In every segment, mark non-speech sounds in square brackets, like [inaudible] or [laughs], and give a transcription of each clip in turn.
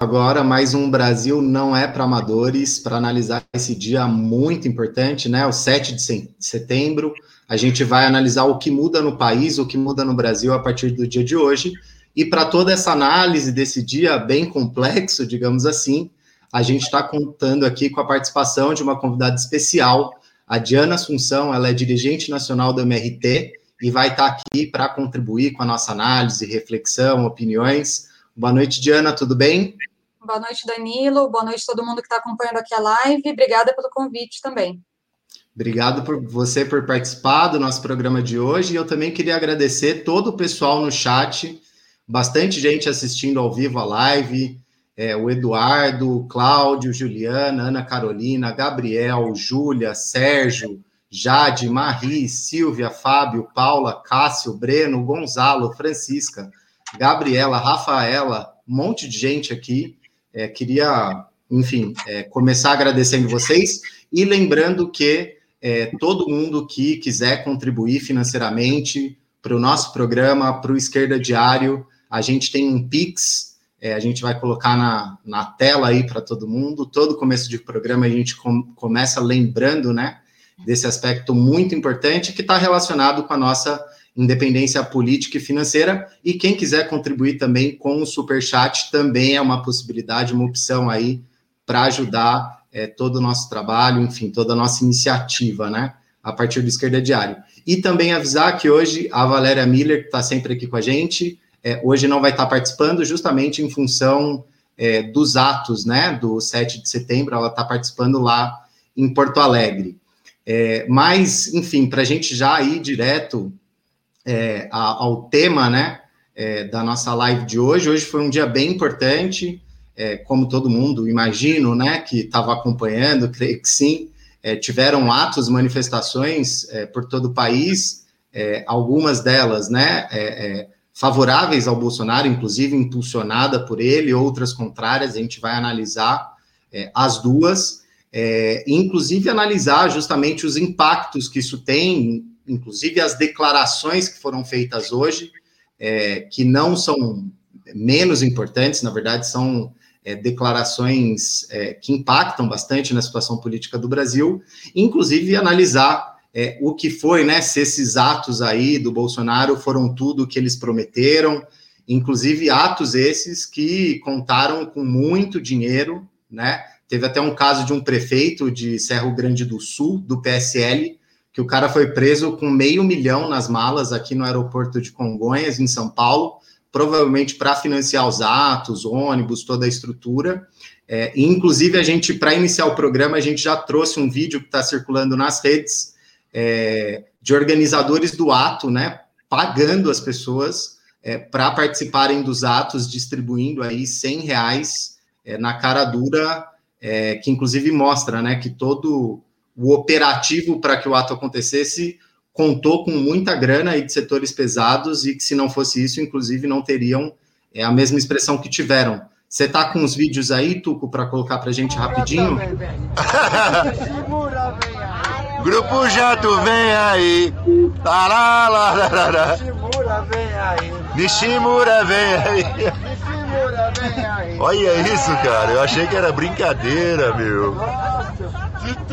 agora mais um Brasil não é para amadores para analisar esse dia muito importante, né? O 7 de setembro. A gente vai analisar o que muda no país, o que muda no Brasil a partir do dia de hoje. E para toda essa análise desse dia bem complexo, digamos assim, a gente está contando aqui com a participação de uma convidada especial, a Diana Assunção, ela é dirigente nacional do MRT e vai estar tá aqui para contribuir com a nossa análise, reflexão, opiniões. Boa noite, Diana, tudo bem? Boa noite, Danilo. Boa noite a todo mundo que está acompanhando aqui a live. Obrigada pelo convite também. Obrigado por você por participar do nosso programa de hoje. E eu também queria agradecer todo o pessoal no chat, bastante gente assistindo ao vivo a live. É, o Eduardo, Cláudio, Juliana, Ana Carolina, Gabriel, Júlia, Sérgio, Jade, Marie, Silvia, Fábio, Paula, Cássio, Breno, Gonzalo, Francisca, Gabriela, Rafaela, um monte de gente aqui. É, queria, enfim, é, começar agradecendo vocês e lembrando que é, todo mundo que quiser contribuir financeiramente para o nosso programa, para o Esquerda Diário, a gente tem um Pix, é, a gente vai colocar na, na tela aí para todo mundo. Todo começo de programa a gente com, começa lembrando, né, desse aspecto muito importante que está relacionado com a nossa independência política e financeira. E quem quiser contribuir também com o Super Chat também é uma possibilidade, uma opção aí para ajudar é, todo o nosso trabalho, enfim, toda a nossa iniciativa, né? A partir do Esquerda Diário. E também avisar que hoje a Valéria Miller, que está sempre aqui com a gente, é, hoje não vai estar tá participando, justamente em função é, dos atos, né? Do 7 de setembro, ela está participando lá em Porto Alegre. É, mas, enfim, para a gente já ir direto é, ao tema, né, é, da nossa live de hoje. Hoje foi um dia bem importante, é, como todo mundo imagino, né, que estava acompanhando, creio que sim. É, tiveram atos, manifestações é, por todo o país, é, algumas delas, né, favoráveis ao Bolsonaro, inclusive impulsionada por ele, outras contrárias. A gente vai analisar as duas. inclusive analisar justamente os impactos que isso tem inclusive as declarações que foram feitas hoje, é, que não são menos importantes, na verdade, são é, declarações é, que impactam bastante na situação política do Brasil, inclusive analisar é, o que foi, né, se esses atos aí do Bolsonaro foram tudo o que eles prometeram, inclusive atos esses que contaram com muito dinheiro, né, teve até um caso de um prefeito de Cerro Grande do Sul, do PSL, que o cara foi preso com meio milhão nas malas aqui no aeroporto de Congonhas, em São Paulo, provavelmente para financiar os atos, ônibus, toda a estrutura. É, inclusive, a gente, para iniciar o programa, a gente já trouxe um vídeo que está circulando nas redes é, de organizadores do ato, né, pagando as pessoas é, para participarem dos atos, distribuindo aí 100 reais é, na cara dura, é, que inclusive mostra, né, que todo o operativo para que o ato acontecesse contou com muita grana aí de setores pesados e que se não fosse isso, inclusive, não teriam é, a mesma expressão que tiveram. Você tá com os vídeos aí, Tuco, para colocar para gente rapidinho? Grupo Jato vem aí. Tará, Nishimura vem aí. Nishimura vem aí. Nishimura vem aí. Olha isso, cara. Eu achei que era brincadeira, meu.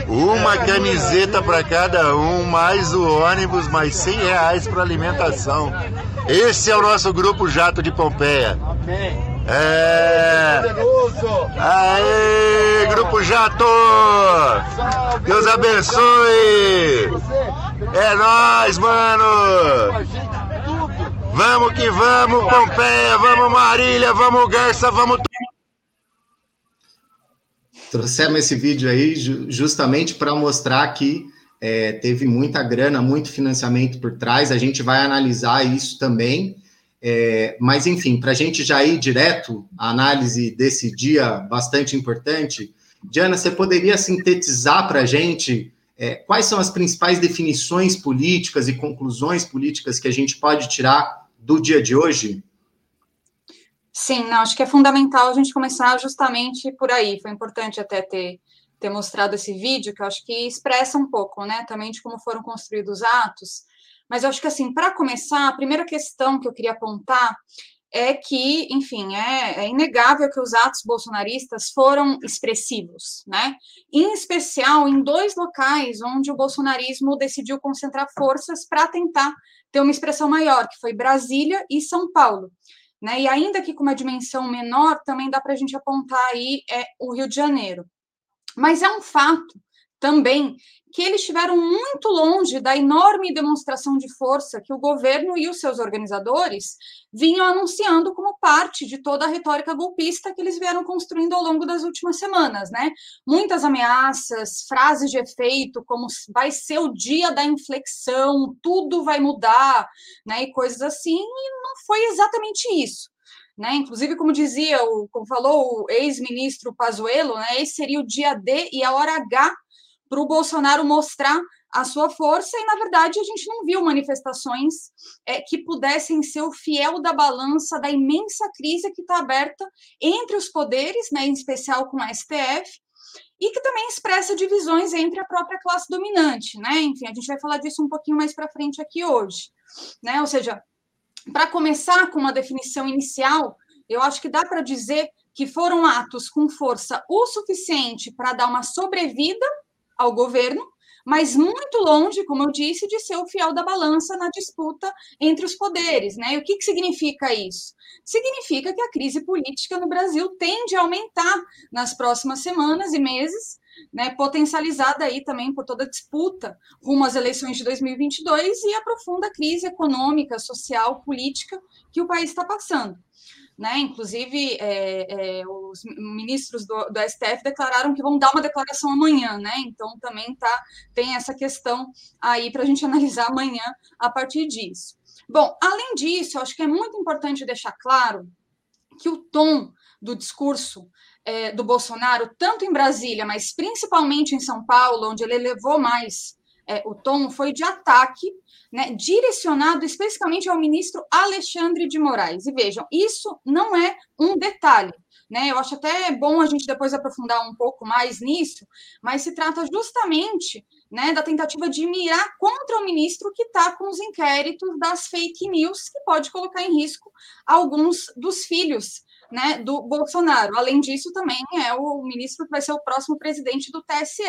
Uma camiseta para cada um, mais o ônibus, mais 100 reais para alimentação. Esse é o nosso grupo Jato de Pompeia. É. Aê, Grupo Jato! Deus abençoe! É nós, mano! Vamos que vamos, Pompeia, vamos Marília, vamos Garça, vamos Trouxemos esse vídeo aí justamente para mostrar que é, teve muita grana, muito financiamento por trás. A gente vai analisar isso também. É, mas, enfim, para a gente já ir direto à análise desse dia bastante importante, Diana, você poderia sintetizar para a gente é, quais são as principais definições políticas e conclusões políticas que a gente pode tirar do dia de hoje? Sim, não, acho que é fundamental a gente começar justamente por aí. Foi importante até ter, ter mostrado esse vídeo, que eu acho que expressa um pouco, né, também de como foram construídos os atos. Mas eu acho que, assim, para começar, a primeira questão que eu queria apontar é que, enfim, é, é, inegável que os atos bolsonaristas foram expressivos, né? Em especial em dois locais onde o bolsonarismo decidiu concentrar forças para tentar ter uma expressão maior, que foi Brasília e São Paulo. Né? E ainda que com uma dimensão menor, também dá para a gente apontar aí é, o Rio de Janeiro. Mas é um fato também que eles estiveram muito longe da enorme demonstração de força que o governo e os seus organizadores vinham anunciando como parte de toda a retórica golpista que eles vieram construindo ao longo das últimas semanas, né? Muitas ameaças, frases de efeito, como vai ser o dia da inflexão, tudo vai mudar, né? E coisas assim, e não foi exatamente isso. Né? Inclusive, como dizia, o, como falou o ex-ministro Pazuello, né? esse seria o dia D e a hora H para o Bolsonaro mostrar a sua força, e na verdade a gente não viu manifestações é, que pudessem ser o fiel da balança da imensa crise que está aberta entre os poderes, né, em especial com a STF, e que também expressa divisões entre a própria classe dominante, né? Enfim, a gente vai falar disso um pouquinho mais para frente aqui hoje, né? Ou seja, para começar com uma definição inicial, eu acho que dá para dizer que foram atos com força o suficiente para dar uma sobrevida ao governo, mas muito longe, como eu disse, de ser o fiel da balança na disputa entre os poderes. Né? E o que, que significa isso? Significa que a crise política no Brasil tende a aumentar nas próximas semanas e meses, né, potencializada aí também por toda a disputa rumo às eleições de 2022 e a profunda crise econômica, social, política que o país está passando né? Inclusive, é, é, os ministros do, do, STF declararam que vão dar uma declaração amanhã, né? Então também tá, tem essa questão aí para a gente [laughs] analisar amanhã a partir disso. Bom, além disso, acho que é muito importante deixar claro que o tom do discurso é, do Bolsonaro, tanto em Brasília, mas principalmente em São Paulo, onde ele elevou mais é, o tom, foi de ataque né, direcionado especificamente ao ministro Alexandre de Moraes. E vejam, isso não é um detalhe. Né, eu acho até bom a gente depois aprofundar um pouco mais nisso, mas se trata justamente né, da tentativa de mirar contra o ministro que está com os inquéritos das fake news, que pode colocar em risco alguns dos filhos né, do Bolsonaro. Além disso, também é o ministro que vai ser o próximo presidente do TSE.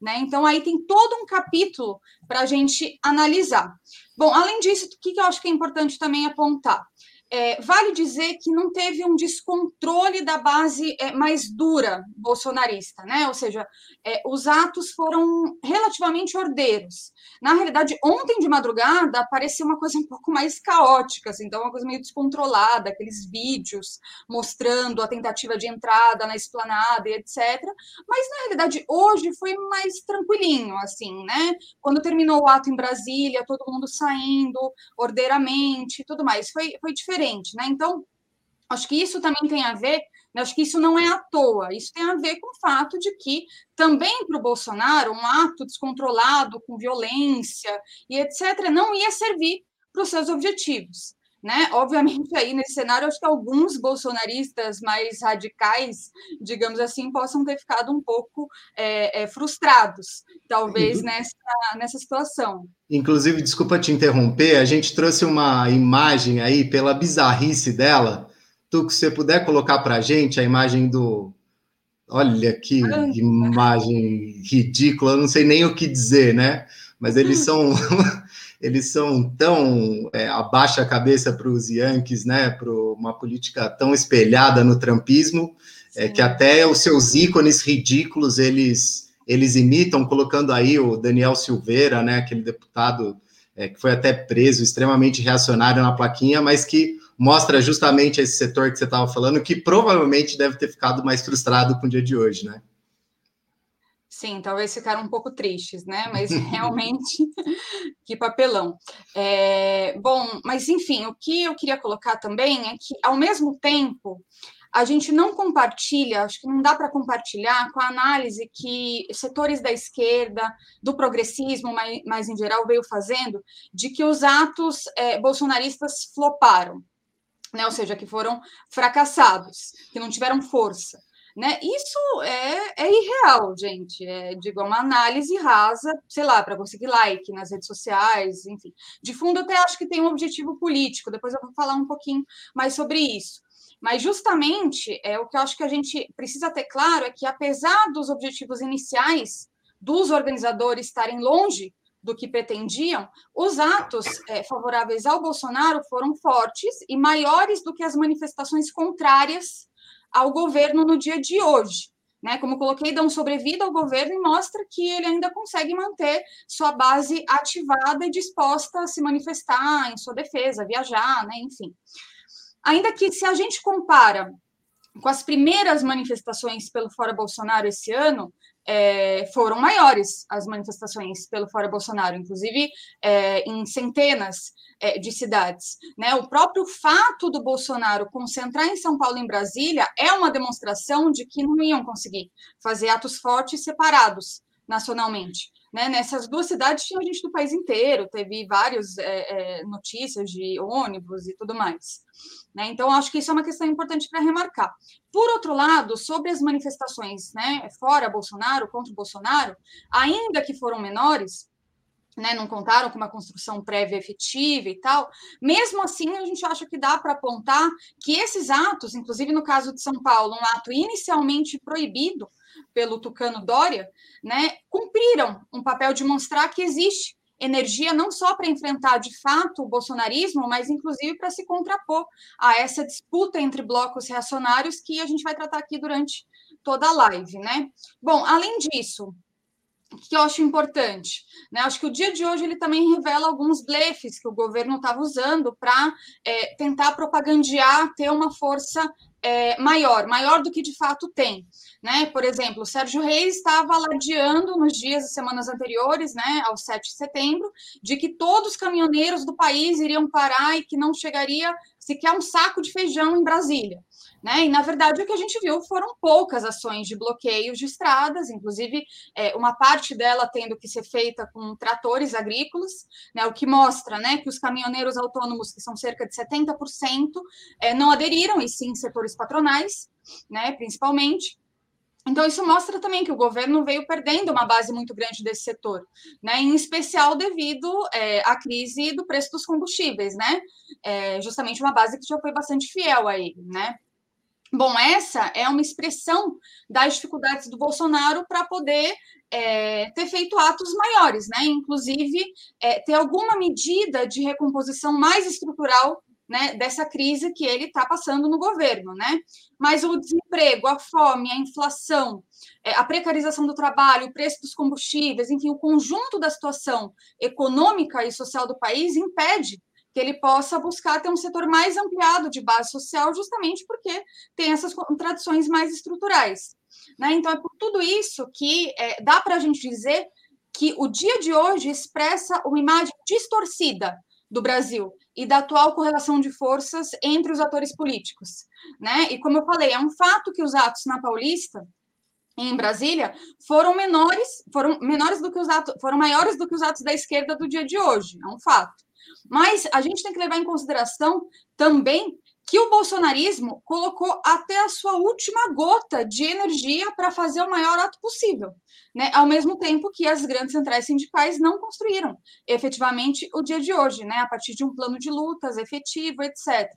Né? Então, aí tem todo um capítulo para a gente analisar. Bom, além disso, o que eu acho que é importante também apontar? É, vale dizer que não teve um descontrole da base é, mais dura bolsonarista, né? Ou seja, é, os atos foram relativamente ordeiros. Na realidade, ontem de madrugada parecia uma coisa um pouco mais caótica, assim, então uma coisa meio descontrolada, aqueles vídeos mostrando a tentativa de entrada na esplanada e etc. Mas na realidade hoje foi mais tranquilinho, assim, né? Quando terminou o ato em Brasília, todo mundo saindo ordeiramente, tudo mais, foi, foi diferente diferente, né? Então, acho que isso também tem a ver, né? acho que isso não é à toa, isso tem a ver com o fato de que também para o Bolsonaro um ato descontrolado, com violência e etc., não ia servir para os seus objetivos. Né? Obviamente, aí nesse cenário, acho que alguns bolsonaristas mais radicais, digamos assim, possam ter ficado um pouco é, é, frustrados, talvez, uhum. nessa, nessa situação. Inclusive, desculpa te interromper, a gente trouxe uma imagem aí pela bizarrice dela. Tu, que você puder colocar para a gente a imagem do. Olha que imagem ridícula, eu não sei nem o que dizer, né? Mas eles [laughs] são eles são tão é, abaixa a cabeça para os Yankees, né, para uma política tão espelhada no trumpismo, é, que até os seus ícones ridículos eles eles imitam, colocando aí o Daniel Silveira, né, aquele deputado é, que foi até preso, extremamente reacionário na plaquinha, mas que mostra justamente esse setor que você estava falando, que provavelmente deve ter ficado mais frustrado com o dia de hoje, né? Sim, talvez ficaram um pouco tristes, né? [laughs] Mas realmente, [laughs] que papelão. É, bom, mas enfim, o que eu queria colocar também é que, ao mesmo tempo, a gente não compartilha, acho que não dá para compartilhar com a análise que setores da esquerda, do progressismo, mas, mas em geral, veio fazendo, de que os atos é, bolsonaristas floparam, né? ou seja, que foram fracassados, que não tiveram força. Né? Isso é, é irreal, gente. É, digo, é uma análise rasa, sei lá, para conseguir like nas redes sociais, enfim. De fundo, até acho que tem um objetivo político, depois eu vou falar um pouquinho mais sobre isso. Mas justamente é o que eu acho que a gente precisa ter claro é que, apesar dos objetivos iniciais dos organizadores estarem longe do que pretendiam, os atos é, favoráveis ao Bolsonaro foram fortes e maiores do que as manifestações contrárias ao governo no dia de hoje. Né, como coloquei, dão sobrevida ao governo e mostra que ele ainda consegue manter sua base ativada e disposta a se manifestar em sua defesa, viajar, né, enfim. Ainda que se a gente compara com as primeiras manifestações pelo Fora Bolsonaro esse ano, é, foram maiores as manifestações pelo Fora Bolsonaro, inclusive é, em centenas é, de cidades. Né? O próprio fato do Bolsonaro concentrar em São Paulo e em Brasília é uma demonstração de que não iam conseguir fazer atos fortes separados nacionalmente. Né? Nessas duas cidades tinha gente do país inteiro, teve várias é, é, notícias de ônibus e tudo mais. Né? Então, acho que isso é uma questão importante para remarcar. Por outro lado, sobre as manifestações né, fora Bolsonaro, contra Bolsonaro, ainda que foram menores, né, não contaram com uma construção prévia efetiva e tal, mesmo assim a gente acha que dá para apontar que esses atos, inclusive no caso de São Paulo, um ato inicialmente proibido, pelo Tucano Dória, né, cumpriram um papel de mostrar que existe energia não só para enfrentar de fato o bolsonarismo, mas inclusive para se contrapor a essa disputa entre blocos reacionários que a gente vai tratar aqui durante toda a live, né? Bom, além disso, que eu acho importante, né? Acho que o dia de hoje ele também revela alguns blefes que o governo estava usando para é, tentar propagandear, ter uma força é, maior, maior do que de fato tem. Né? Por exemplo, o Sérgio Reis estava alardeando nos dias e semanas anteriores, né, ao 7 de setembro, de que todos os caminhoneiros do país iriam parar e que não chegaria sequer um saco de feijão em Brasília. Né? E, na verdade, o que a gente viu foram poucas ações de bloqueios de estradas, inclusive é, uma parte dela tendo que ser feita com tratores agrícolas, né? o que mostra né, que os caminhoneiros autônomos, que são cerca de 70%, é, não aderiram, e sim setores patronais, né, principalmente. Então, isso mostra também que o governo veio perdendo uma base muito grande desse setor, né? em especial devido é, à crise do preço dos combustíveis, né? É, justamente uma base que já foi bastante fiel a ele. Né? Bom, essa é uma expressão das dificuldades do Bolsonaro para poder é, ter feito atos maiores, né? inclusive é, ter alguma medida de recomposição mais estrutural né, dessa crise que ele está passando no governo, né? Mas o desemprego, a fome, a inflação, é, a precarização do trabalho, o preço dos combustíveis, enfim, o conjunto da situação econômica e social do país impede que ele possa buscar ter um setor mais ampliado de base social, justamente porque tem essas contradições mais estruturais. Né? Então, é por tudo isso que é, dá para a gente dizer que o dia de hoje expressa uma imagem distorcida do Brasil e da atual correlação de forças entre os atores políticos, né? E como eu falei, é um fato que os atos na Paulista em Brasília foram menores, foram menores do que os atos, foram maiores do que os atos da esquerda do dia de hoje, é um fato. Mas a gente tem que levar em consideração também que o bolsonarismo colocou até a sua última gota de energia para fazer o maior ato possível, né? Ao mesmo tempo que as grandes centrais sindicais não construíram efetivamente o dia de hoje, né? A partir de um plano de lutas efetivo, etc.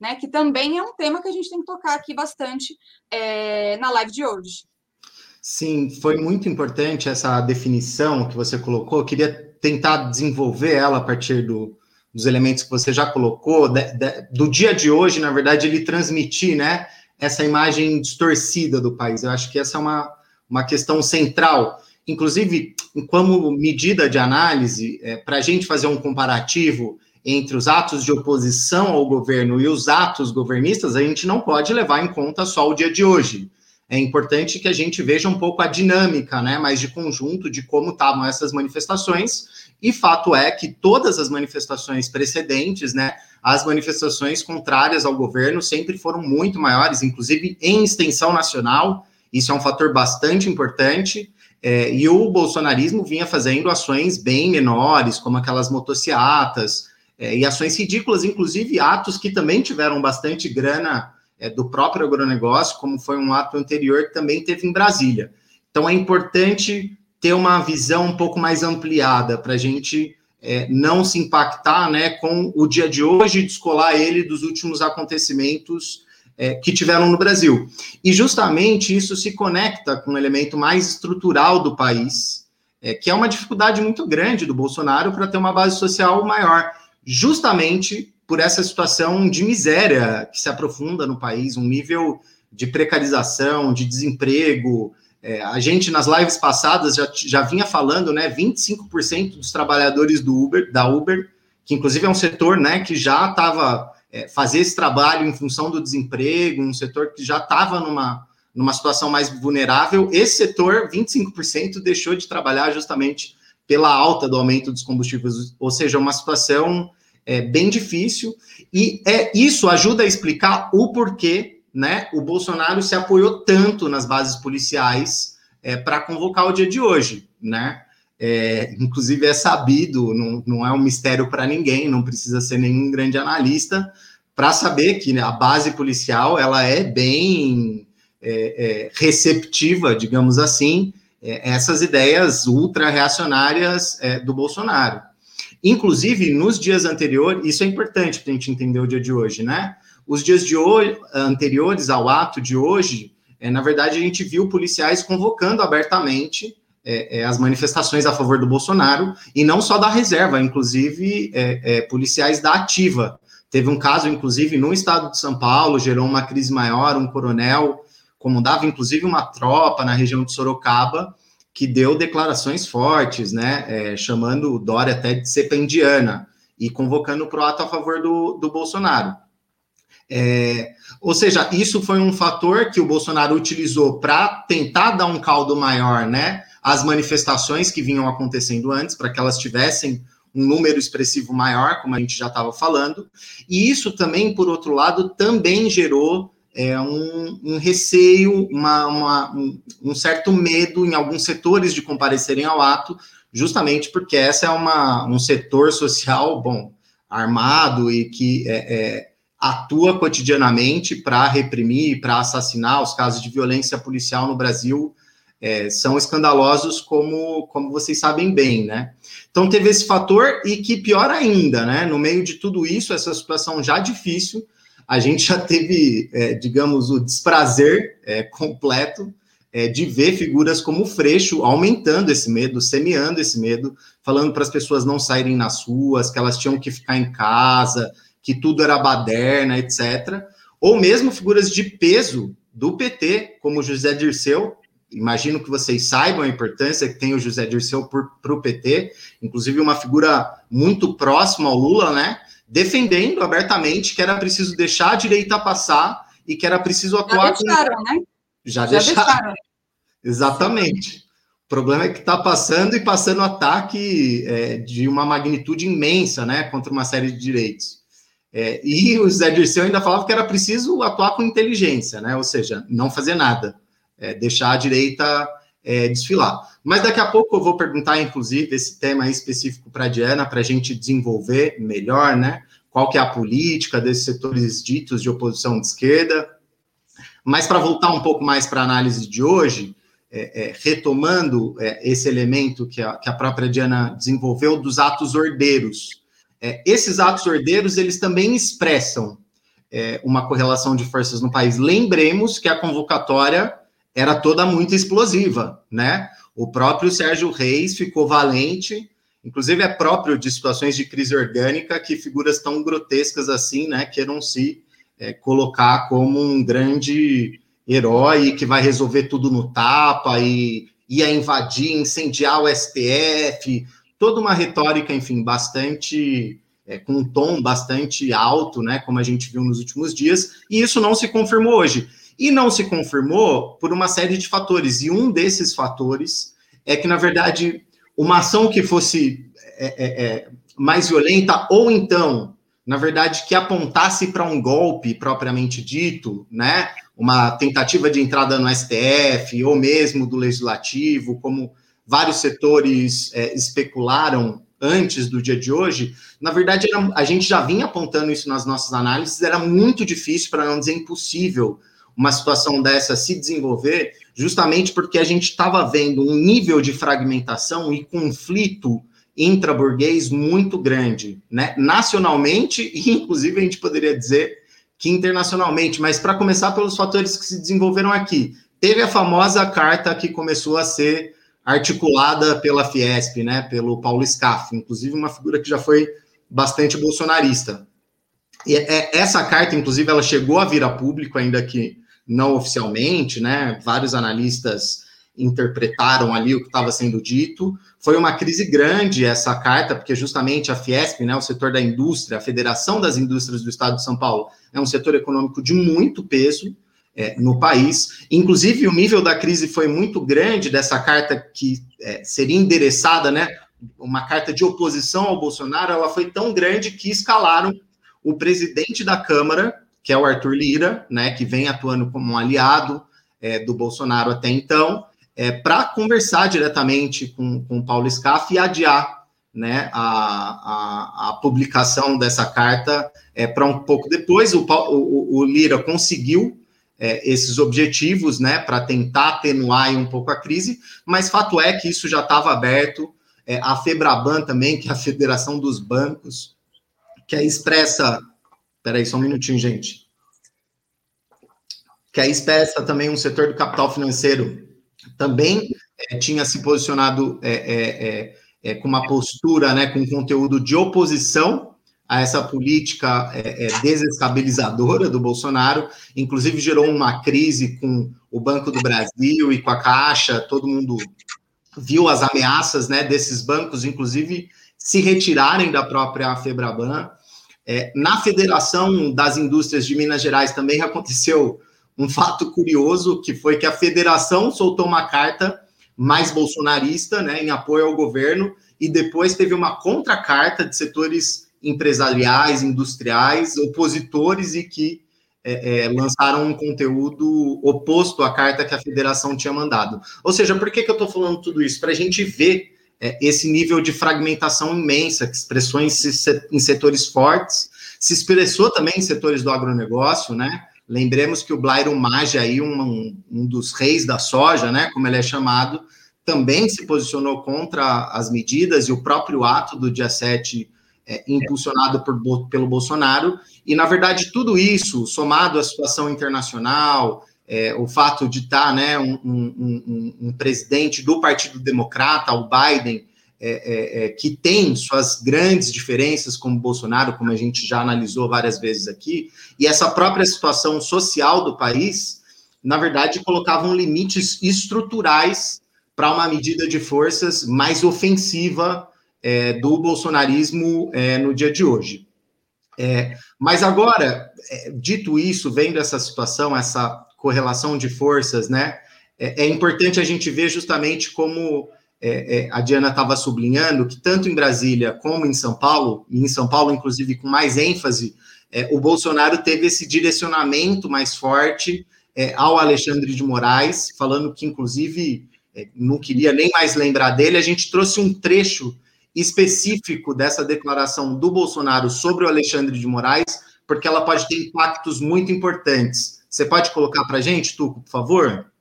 Né? Que também é um tema que a gente tem que tocar aqui bastante é, na live de hoje. Sim, foi muito importante essa definição que você colocou. Eu queria tentar desenvolver ela a partir do, dos elementos que você já colocou, de, de, do dia de hoje, na verdade, ele transmitir, né, essa imagem distorcida do país. Eu acho que essa é uma, uma questão central. Inclusive, como medida de análise, é, para a gente fazer um comparativo entre os atos de oposição ao governo e os atos governistas, a gente não pode levar em conta só o dia de hoje. É importante que a gente veja um pouco a dinâmica, né, mais de conjunto de como estavam essas manifestações e fato é que todas as manifestações precedentes, né, as manifestações contrárias ao governo sempre foram muito maiores, inclusive em extensão nacional. Isso é um fator bastante importante. É, e o bolsonarismo vinha fazendo ações bem menores, como aquelas motociatas, é, e ações ridículas, inclusive atos que também tiveram bastante grana é, do próprio agronegócio, como foi um ato anterior que também teve em Brasília. Então é importante ter uma visão um pouco mais ampliada para a gente é, não se impactar né, com o dia de hoje e descolar ele dos últimos acontecimentos é, que tiveram no Brasil. E justamente isso se conecta com um elemento mais estrutural do país, é, que é uma dificuldade muito grande do Bolsonaro para ter uma base social maior, justamente por essa situação de miséria que se aprofunda no país, um nível de precarização, de desemprego, é, a gente, nas lives passadas, já, já vinha falando, né? 25% dos trabalhadores do Uber, da Uber, que inclusive é um setor né, que já estava é, esse trabalho em função do desemprego, um setor que já estava numa, numa situação mais vulnerável. Esse setor, 25%, deixou de trabalhar justamente pela alta do aumento dos combustíveis, ou seja, uma situação é, bem difícil. E é isso ajuda a explicar o porquê né, o Bolsonaro se apoiou tanto nas bases policiais é, para convocar o dia de hoje, né? É, inclusive é sabido, não, não é um mistério para ninguém, não precisa ser nenhum grande analista para saber que a base policial ela é bem é, é receptiva, digamos assim, é, essas ideias ultra reacionárias é, do Bolsonaro. Inclusive, nos dias anteriores, isso é importante para a gente entender o dia de hoje, né? Os dias de hoje, anteriores ao ato de hoje, é, na verdade, a gente viu policiais convocando abertamente é, é, as manifestações a favor do Bolsonaro, e não só da reserva, inclusive é, é, policiais da ativa. Teve um caso, inclusive, no estado de São Paulo, gerou uma crise maior, um coronel comandava, inclusive, uma tropa na região de Sorocaba, que deu declarações fortes, né, é, chamando o Dória até de cepa indiana, e convocando para o ato a favor do, do Bolsonaro. É, ou seja, isso foi um fator que o Bolsonaro utilizou para tentar dar um caldo maior, né? As manifestações que vinham acontecendo antes, para que elas tivessem um número expressivo maior, como a gente já estava falando. E isso também, por outro lado, também gerou é, um, um, receio, uma, uma, um, um, certo medo em alguns setores de comparecerem ao ato, justamente porque essa é uma, um setor social, bom, armado e que é, é atua cotidianamente para reprimir, para assassinar. Os casos de violência policial no Brasil é, são escandalosos, como, como vocês sabem bem, né? Então teve esse fator e que pior ainda, né? No meio de tudo isso, essa situação já difícil, a gente já teve, é, digamos, o desprazer é, completo é, de ver figuras como Freixo aumentando esse medo, semeando esse medo, falando para as pessoas não saírem nas ruas, que elas tinham que ficar em casa, que tudo era baderna, etc. Ou mesmo figuras de peso do PT, como José Dirceu. Imagino que vocês saibam a importância que tem o José Dirceu para o PT, inclusive uma figura muito próxima ao Lula, né? Defendendo abertamente que era preciso deixar a direita passar e que era preciso atuar. Já deixaram, com... né? Já, Já deixaram. deixaram. Exatamente. O problema é que está passando e passando ataque é, de uma magnitude imensa, né, contra uma série de direitos. É, e o Zé Dirceu ainda falava que era preciso atuar com inteligência, né? Ou seja, não fazer nada, é, deixar a direita é, desfilar. Mas daqui a pouco eu vou perguntar, inclusive, esse tema específico para a Diana, para a gente desenvolver melhor, né? Qual que é a política desses setores ditos de oposição de esquerda. Mas para voltar um pouco mais para a análise de hoje, é, é, retomando é, esse elemento que a, que a própria Diana desenvolveu dos atos ordeiros, é, esses atos ordeiros, eles também expressam é, uma correlação de forças no país. Lembremos que a convocatória era toda muito explosiva, né? O próprio Sérgio Reis ficou valente, inclusive é próprio de situações de crise orgânica que figuras tão grotescas assim, né, queiram se é, colocar como um grande herói que vai resolver tudo no tapa e ia invadir, incendiar o STF, toda uma retórica, enfim, bastante é, com um tom bastante alto, né, como a gente viu nos últimos dias, e isso não se confirmou hoje. E não se confirmou por uma série de fatores, e um desses fatores é que, na verdade, uma ação que fosse é, é, é mais violenta, ou então, na verdade, que apontasse para um golpe propriamente dito, né, uma tentativa de entrada no STF, ou mesmo do legislativo, como vários setores é, especularam antes do dia de hoje, na verdade, era, a gente já vinha apontando isso nas nossas análises, era muito difícil, para não dizer impossível, uma situação dessa se desenvolver, justamente porque a gente estava vendo um nível de fragmentação e conflito intraburguês muito grande, né? Nacionalmente e, inclusive, a gente poderia dizer que internacionalmente, mas para começar pelos fatores que se desenvolveram aqui. Teve a famosa carta que começou a ser articulada pela Fiesp, né, pelo Paulo Scaff, inclusive uma figura que já foi bastante bolsonarista. E é, essa carta, inclusive, ela chegou a vir a público, ainda que não oficialmente, né? Vários analistas interpretaram ali o que estava sendo dito. Foi uma crise grande essa carta, porque justamente a Fiesp, né, o setor da indústria, a Federação das Indústrias do Estado de São Paulo, é um setor econômico de muito peso é, no país. Inclusive, o nível da crise foi muito grande dessa carta que é, seria endereçada, né, uma carta de oposição ao Bolsonaro, ela foi tão grande que escalaram o presidente da Câmara, que é o Arthur Lira, né, que vem atuando como um aliado é, do Bolsonaro até então, é, para conversar diretamente com, com Paulo Scaff e adiar né, a, a, a publicação dessa carta é, para um pouco depois. O, o, o Lira conseguiu é, esses objetivos né, para tentar atenuar um pouco a crise, mas fato é que isso já estava aberto. É, a Febraban também, que é a Federação dos Bancos, que é expressa. Espera aí, só um minutinho, gente. Que é expressa também um setor do capital financeiro também é, tinha se posicionado é, é, é, é com uma postura, né, com conteúdo de oposição a essa política desestabilizadora do Bolsonaro, inclusive gerou uma crise com o Banco do Brasil e com a Caixa, todo mundo viu as ameaças né, desses bancos, inclusive se retirarem da própria Febraban. É, na Federação das Indústrias de Minas Gerais também [laughs] aconteceu um fato curioso que foi que a federação soltou uma carta mais bolsonarista, né, em apoio ao governo, e depois teve uma contracarta de setores empresariais, industriais, opositores e que é, é, lançaram um conteúdo oposto à carta que a federação tinha mandado. Ou seja, por que, que eu estou falando tudo isso? Para a gente ver é, esse nível de fragmentação imensa que expressou em, em setores fortes, se expressou também em setores do agronegócio, né? Lembremos que o Blairon Maggi, aí, um, um dos reis da soja, né, como ele é chamado, também se posicionou contra as medidas e o próprio ato do dia 7 é, impulsionado por, pelo Bolsonaro. E, na verdade, tudo isso, somado à situação internacional, é, o fato de estar né, um, um, um, um, presidente do Partido Democrata, o Biden, é, é, é, que tem suas grandes diferenças como Bolsonaro, como a gente já analisou várias vezes aqui, e essa própria situação social do país, na verdade, colocavam limites estruturais para uma medida de forças mais ofensiva é, do bolsonarismo é, no dia de hoje. Mas agora, dito isso, vendo essa situação, essa correlação de forças, né, é importante a gente ver justamente como é, é, a Diana estava sublinhando que tanto em Brasília como em São Paulo, e em São Paulo, inclusive, com mais ênfase, é, o Bolsonaro teve esse direcionamento mais forte é, ao Alexandre de Moraes, falando que, inclusive, é, não queria nem mais lembrar dele. A gente trouxe um trecho específico dessa declaração do Bolsonaro sobre o Alexandre de Moraes, porque ela pode ter impactos muito importantes. Você pode colocar para gente, Tuco, por favor?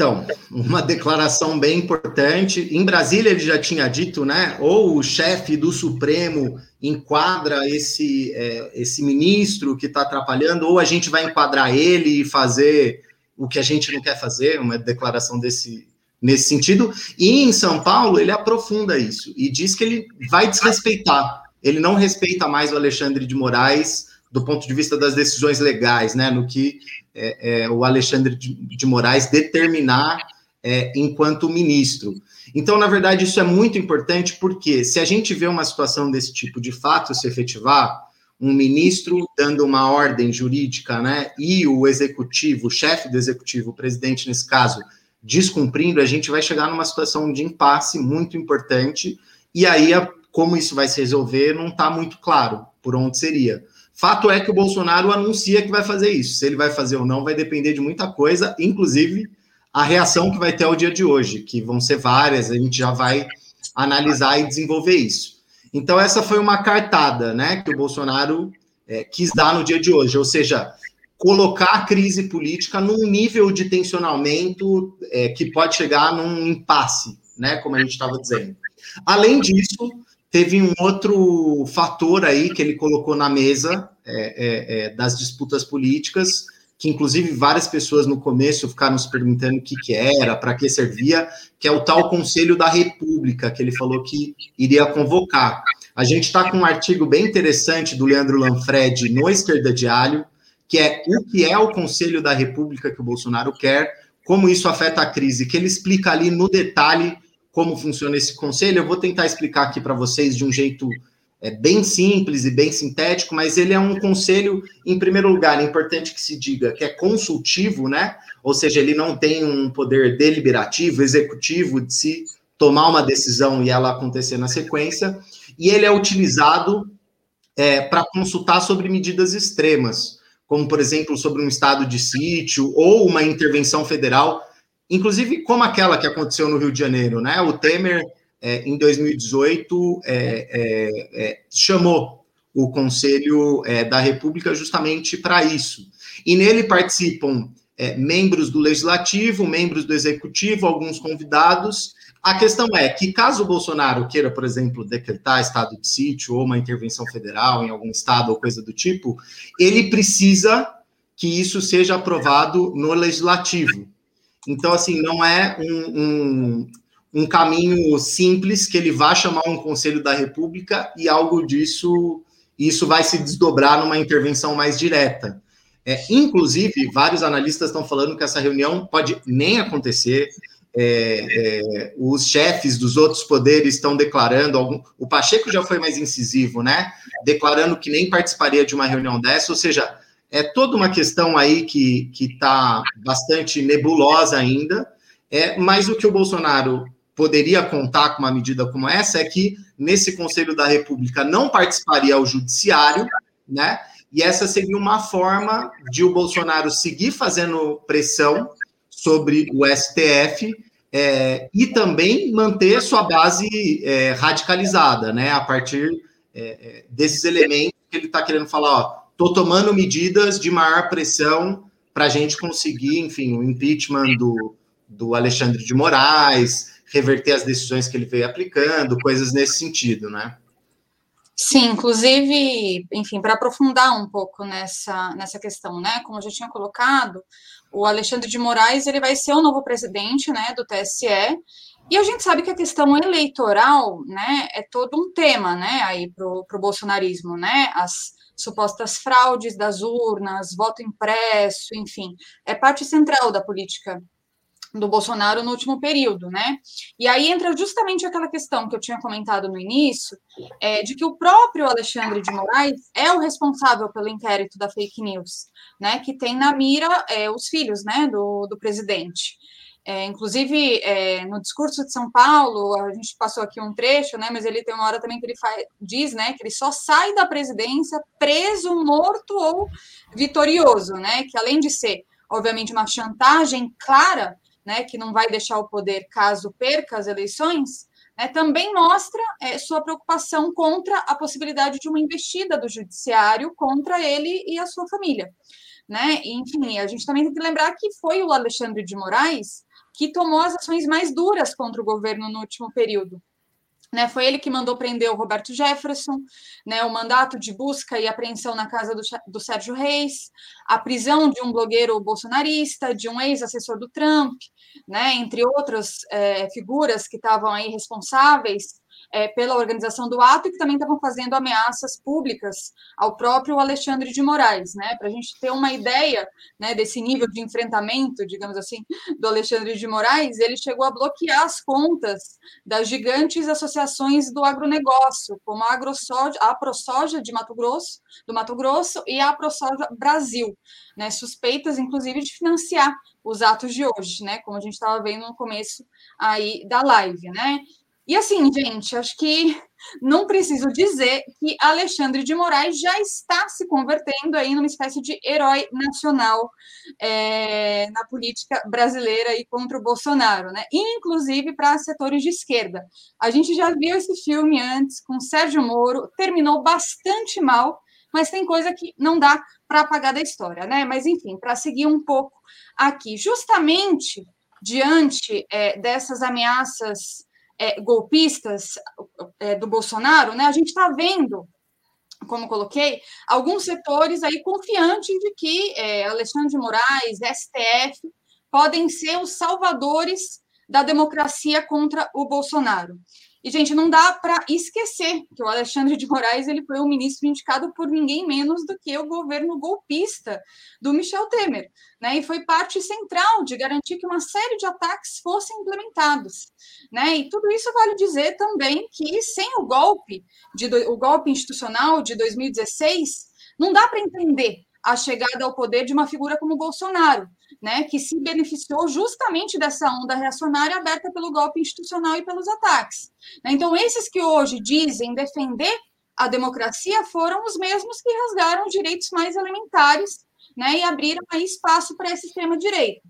Então, uma declaração bem importante. Em Brasília, ele já tinha dito, né? Ou o chefe do Supremo enquadra esse, é, esse ministro que está atrapalhando, ou a gente vai enquadrar ele e fazer o que a gente não quer fazer, uma declaração desse, nesse sentido. E em São Paulo, ele aprofunda isso e diz que ele vai desrespeitar. Ele não respeita mais o Alexandre de Moraes do ponto de vista das decisões legais, né? No que é, é, o Alexandre de, Moraes determinar é, enquanto ministro. Então, na verdade, isso é muito importante porque se a gente vê uma situação desse tipo de fato se efetivar, um ministro dando uma ordem jurídica, né, e o executivo, o chefe do executivo, o presidente nesse caso, descumprindo, a gente vai chegar numa situação de impasse muito importante, e aí a, como isso vai se resolver não está muito claro por onde seria. Fato é que o Bolsonaro anuncia que vai fazer isso. Se ele vai fazer ou não vai depender de muita coisa, inclusive a reação que vai ter ao dia de hoje, que vão ser várias, a gente já vai analisar e desenvolver isso. Então, essa foi uma cartada né, que o Bolsonaro é, quis dar no dia de hoje, ou seja, colocar a crise política num nível de tensionamento é, que pode chegar num impasse, né, como a gente estava dizendo. Além disso, teve um outro fator aí que ele colocou na mesa é, é, é das disputas políticas, que inclusive várias pessoas no começo ficaram se perguntando o que, que era, para que servia, que é o tal Conselho da República, que ele falou que iria convocar. A gente está com um artigo bem interessante do Leandro Lanfred no Esquerda Diário, que é o que é o Conselho da República que o Bolsonaro quer, como isso afeta a crise, que ele explica ali no detalhe como funciona esse conselho. Eu vou tentar explicar aqui para vocês de um jeito é bem simples e bem sintético, mas ele é um conselho, em primeiro lugar, é importante que se diga que é consultivo, né? Ou seja, ele não tem um poder deliberativo, executivo de se tomar uma decisão e ela acontecer na sequência, e ele é utilizado é, para consultar sobre medidas extremas, como, por exemplo, sobre um estado de sítio ou uma intervenção federal, inclusive como aquela que aconteceu no Rio de Janeiro, né? O Temer é, em 2018, é, é, é, chamou o Conselho é, da República justamente para isso. E nele participam membros do Legislativo, membros do Executivo, alguns convidados. A questão é que, caso o Bolsonaro queira, por exemplo, decretar estado de sítio ou uma intervenção federal em algum estado ou coisa do tipo, ele precisa que isso seja aprovado no Legislativo. Então, assim, não é um, um, um caminho simples que ele vá chamar um conselho da República e algo disso isso vai se desdobrar numa intervenção mais direta. É, inclusive, vários analistas estão falando que essa reunião pode nem acontecer. É, é, os chefes dos outros poderes estão declarando, algum, o Pacheco já foi mais incisivo, né? Declarando que nem participaria de uma reunião dessa, ou seja, é toda uma questão aí que está bastante nebulosa ainda. É, mas o que o Bolsonaro poderia contar com uma medida como essa é que nesse Conselho da República não participaria o Judiciário, né? E essa seria uma forma de o Bolsonaro seguir fazendo pressão sobre o STF é, e também manter sua base é, radicalizada, né? A partir é, é desses elementos que ele está querendo falar, ó, tô tomando medidas de maior pressão para a gente conseguir, enfim, o impeachment do, do Alexandre de Moraes, reverter as decisões que ele veio aplicando, coisas nesse sentido, né? Sim, inclusive, enfim, para aprofundar um pouco nessa, nessa questão, né? Como eu já tinha colocado, o Alexandre de Moraes ele vai ser o novo presidente, né, do TSE. E a gente sabe que a questão eleitoral, né, é todo um tema, né, aí para o bolsonarismo, né? As supostas fraudes das urnas, voto impresso, enfim, é parte central da política do Bolsonaro no último período, né? E aí entra justamente aquela questão que eu tinha comentado no início, é, de que o próprio Alexandre de Moraes é o responsável pelo inquérito da fake news, né? Que tem na mira é, os filhos, né, do, do presidente. É, inclusive, é, no discurso de São Paulo, a gente passou aqui um trecho, né, mas ele tem uma hora também que ele faz, diz né, que ele só sai da presidência preso, morto ou vitorioso, né, que além de ser, obviamente, uma chantagem clara né, que não vai deixar o poder caso perca as eleições, né, também mostra é, sua preocupação contra a possibilidade de uma investida do judiciário contra ele e a sua família. Né? enfim, a gente também tem que lembrar que foi o Alexandre de Moraes que tomou as ações mais duras contra o governo no último período. Né, foi ele que mandou prender o Roberto Jefferson, né, o mandato de busca e apreensão na casa do, do Sérgio Reis, a prisão de um blogueiro bolsonarista, de um ex-assessor do Trump, né, entre outras é, figuras que estavam aí responsáveis é, pela organização do ato e que também estavam fazendo ameaças públicas ao próprio Alexandre de Moraes, né? Para a gente ter uma ideia né, desse nível de enfrentamento, digamos assim, do Alexandre de Moraes, ele chegou a bloquear as contas das gigantes associações do agronegócio, como a AgroSoja, a ProSoja de Mato Grosso, do Mato Grosso e a ProSoja Brasil, né? Suspeitas, inclusive, de financiar os atos de hoje, né? Como a gente estava vendo no começo aí da live, né? E assim, gente, acho que não preciso dizer que Alexandre de Moraes já está se convertendo aí numa espécie de herói nacional é, na política brasileira e contra o Bolsonaro, né? Inclusive para setores de esquerda. A gente já viu esse filme antes com Sérgio Moro, terminou bastante mal, mas tem coisa que não dá para apagar da história, né? Mas enfim, para seguir um pouco aqui, justamente diante é, dessas ameaças é, golpistas é, do Bolsonaro, né, a gente está vendo, como coloquei, alguns setores aí confiantes de que é, Alexandre de Moraes, STF, podem ser os salvadores da democracia contra o Bolsonaro. E, gente, não dá para esquecer que o Alexandre de Moraes ele foi um ministro indicado por ninguém menos do que o governo golpista do Michel Temer, né? E foi parte central de garantir que uma série de ataques fossem implementados, né? E tudo isso vale dizer também que sem o golpe, de, o golpe institucional de 2016, não dá para entender a chegada ao poder de uma figura como Bolsonaro, né, que se beneficiou justamente dessa onda reacionária aberta pelo golpe institucional e pelos ataques. Né? Então, esses que hoje dizem defender a democracia foram os mesmos que rasgaram os direitos mais elementares né, e abriram aí espaço para esse extrema-direita.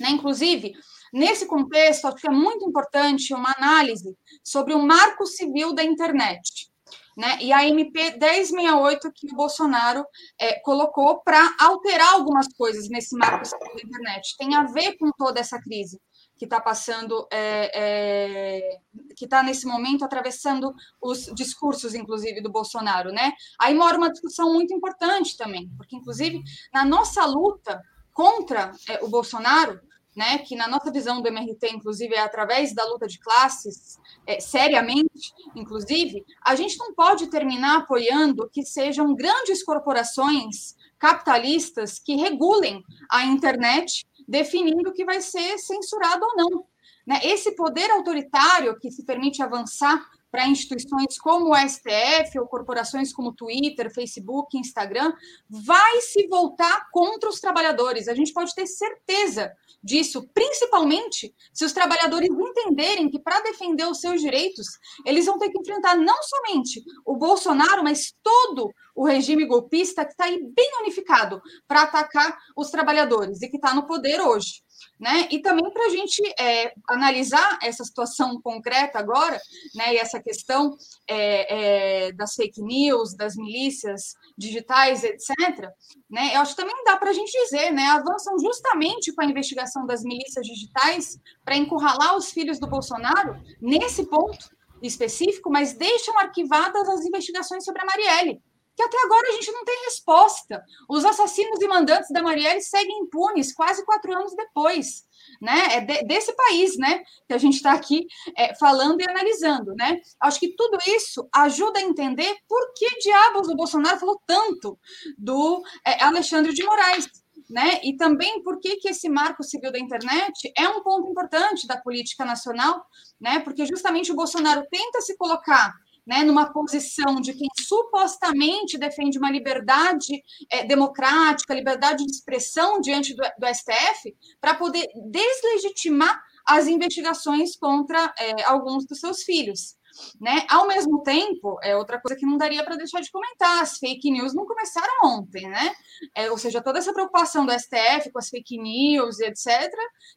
Né? Inclusive, nesse contexto, acho que é muito importante uma análise sobre o marco civil da internet né? E a MP 1068 que o Bolsonaro é, colocou para alterar algumas coisas nesse marco da internet. Tem a ver com toda essa crise que está passando, é, é, que está nesse momento atravessando os discursos, inclusive, do Bolsonaro, né? Aí mora uma discussão muito importante também, porque, inclusive, na nossa luta contra é, o Bolsonaro, né, que na nossa visão do MRT, inclusive, é através da luta de classes, é, seriamente, inclusive, a gente não pode terminar apoiando que sejam grandes corporações capitalistas que regulem a internet, definindo o que vai ser censurado ou não. Né? Esse poder autoritário que se permite avançar para instituições como o STF ou corporações como Twitter, Facebook, Instagram, vai se voltar contra os trabalhadores. A gente pode ter certeza disso, principalmente se os trabalhadores entenderem que para defender os seus direitos, eles vão ter que enfrentar não somente o Bolsonaro, mas todo o regime golpista que está aí bem unificado para atacar os trabalhadores e que está no poder hoje né? E também para a gente é, analisar essa situação concreta agora, né? E essa questão é, é, das fake news, das milícias digitais, etc. Né? Eu acho que também dá para a gente dizer, né? Avançam justamente com a investigação das milícias digitais para encurralar os filhos do Bolsonaro nesse ponto específico, mas deixam arquivadas as investigações sobre a Marielle que até agora a gente não tem resposta. Os assassinos e mandantes da Marielle seguem impunes quase quatro anos depois. Né? É de, desse país né, que a gente está aqui é, falando e analisando. Né? Acho que tudo isso ajuda a entender por que diabos o Bolsonaro falou tanto do é, Alexandre de Moraes. Né? E também por que, que esse marco civil da internet é um ponto importante da política nacional, né? porque justamente o Bolsonaro tenta se colocar né, numa posição de quem supostamente defende uma liberdade é, democrática, liberdade de expressão diante do, do STF, para poder deslegitimar as investigações contra é, alguns dos seus filhos. Né? Ao mesmo tempo, é outra coisa que não daria para deixar de comentar, as fake news não começaram ontem, né? É, ou seja, toda essa preocupação do STF com as fake news, etc.,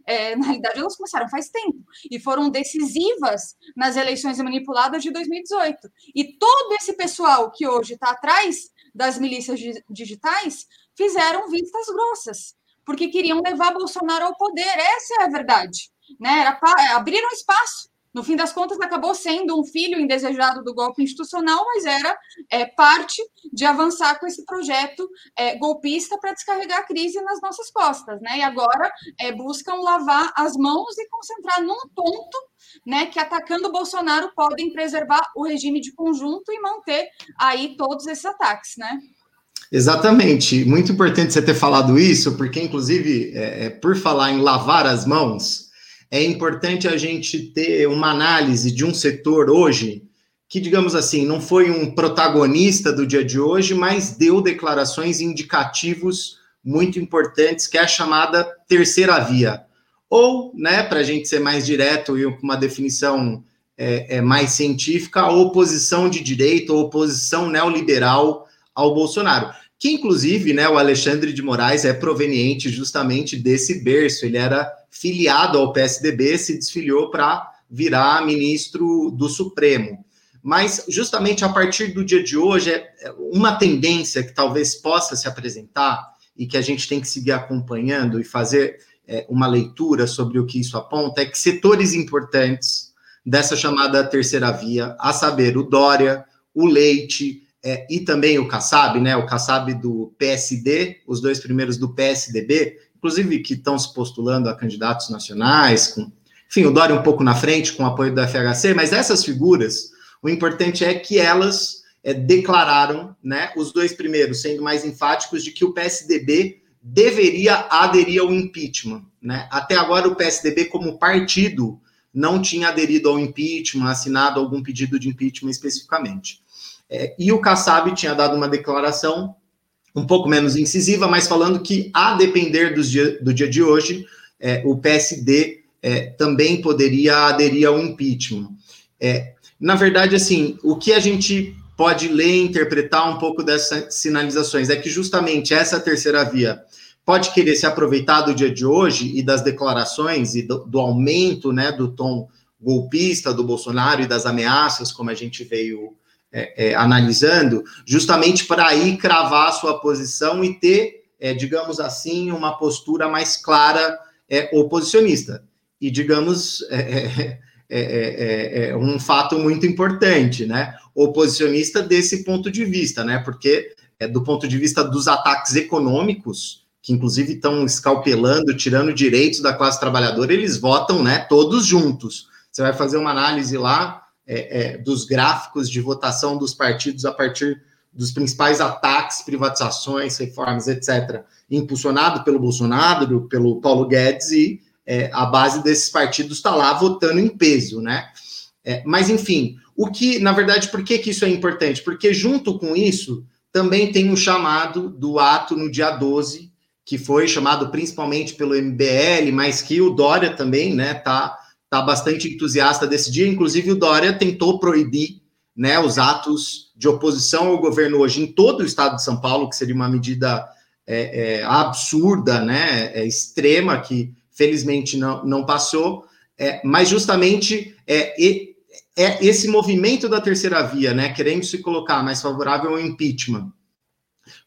é, na realidade elas começaram faz tempo e foram decisivas nas eleições manipuladas de 2018. E todo esse pessoal que hoje está atrás das milícias digitais fizeram vistas grossas, porque queriam levar Bolsonaro ao poder, essa é a verdade. Né? Era, abriram espaço No fim das contas, acabou sendo um filho indesejado do golpe institucional, mas era é, parte de avançar com esse projeto é, golpista para descarregar a crise nas nossas costas, né? E agora é, buscam lavar as mãos e concentrar num ponto, né? Que atacando o Bolsonaro podem preservar o regime de conjunto e manter aí todos esses ataques, né? Exatamente. Muito importante você ter falado isso, porque, inclusive, é, é por falar em lavar as mãos, é importante a gente ter uma análise de um setor hoje que, digamos assim, não foi um protagonista do dia de hoje, mas deu declarações indicativos muito importantes, que é a chamada terceira via. Ou, né, para a gente ser mais direto e com uma definição é, é, mais científica, a oposição de direita, a oposição neoliberal ao Bolsonaro. Que, inclusive, né, o Alexandre de Moraes é proveniente justamente desse berço. Ele era filiado ao PSDB, se desfiliou para virar ministro do Supremo. Mas, justamente a partir do dia de hoje, é, é uma tendência que talvez possa se apresentar e que a gente tem que seguir acompanhando e fazer é, uma leitura sobre o que isso aponta, é que setores importantes dessa chamada terceira via, a saber, o Dória, o Leite é, e também o Kassab, né, o Kassab do PSD, os dois primeiros do PSDB, inclusive que estão se postulando a candidatos nacionais, com, enfim, o Dória um pouco na frente, com o apoio da FHC, mas essas figuras, o importante é que elas é, declararam, né, os dois primeiros, sendo mais enfáticos, de que o PSDB deveria aderir ao impeachment. Né? Até agora, o PSDB, como partido, não tinha aderido ao impeachment, assinado algum pedido de impeachment especificamente. É, e o Kassab tinha dado uma declaração um pouco menos incisiva, mas falando que, a depender do dia, do dia de hoje, é, o PSD é, também poderia aderir ao impeachment. É, na verdade, assim, o que a gente pode ler e interpretar um pouco dessas sinalizações é que justamente essa terceira via pode querer se aproveitar do dia de hoje e das declarações e do, do aumento né, do tom golpista do Bolsonaro e das ameaças, como a gente veio é, é, analisando, justamente para aí cravar a sua posição e ter, é, digamos assim, uma postura mais clara é, oposicionista. E, digamos, é, é, é, um fato muito importante, né? Oposicionista desse ponto de vista, né? Porque, do ponto de vista dos ataques econômicos, que inclusive estão escalpelando, tirando direitos da classe trabalhadora, eles votam, né? Todos juntos. Você vai fazer uma análise lá, é, é, dos gráficos de votação dos partidos a partir dos principais ataques, privatizações, reformas, etc., impulsionado pelo Bolsonaro, pelo Paulo Guedes, e é, a base desses partidos está lá votando em peso, né? É, mas, enfim, o que, na verdade, por que, que isso é importante? Porque, junto com isso, também tem um chamado do ato no dia 12, que foi chamado principalmente pelo MBL, mas que o Dória também, né, tá está bastante entusiasta desse dia. Inclusive, o Dória tentou proibir né, os atos de oposição ao governo hoje em todo o estado de São Paulo, que seria uma medida é, é, absurda, né, é, extrema, que felizmente não, não passou, é, mas justamente é, é, esse movimento da terceira via, né, querendo se colocar mais favorável ao impeachment,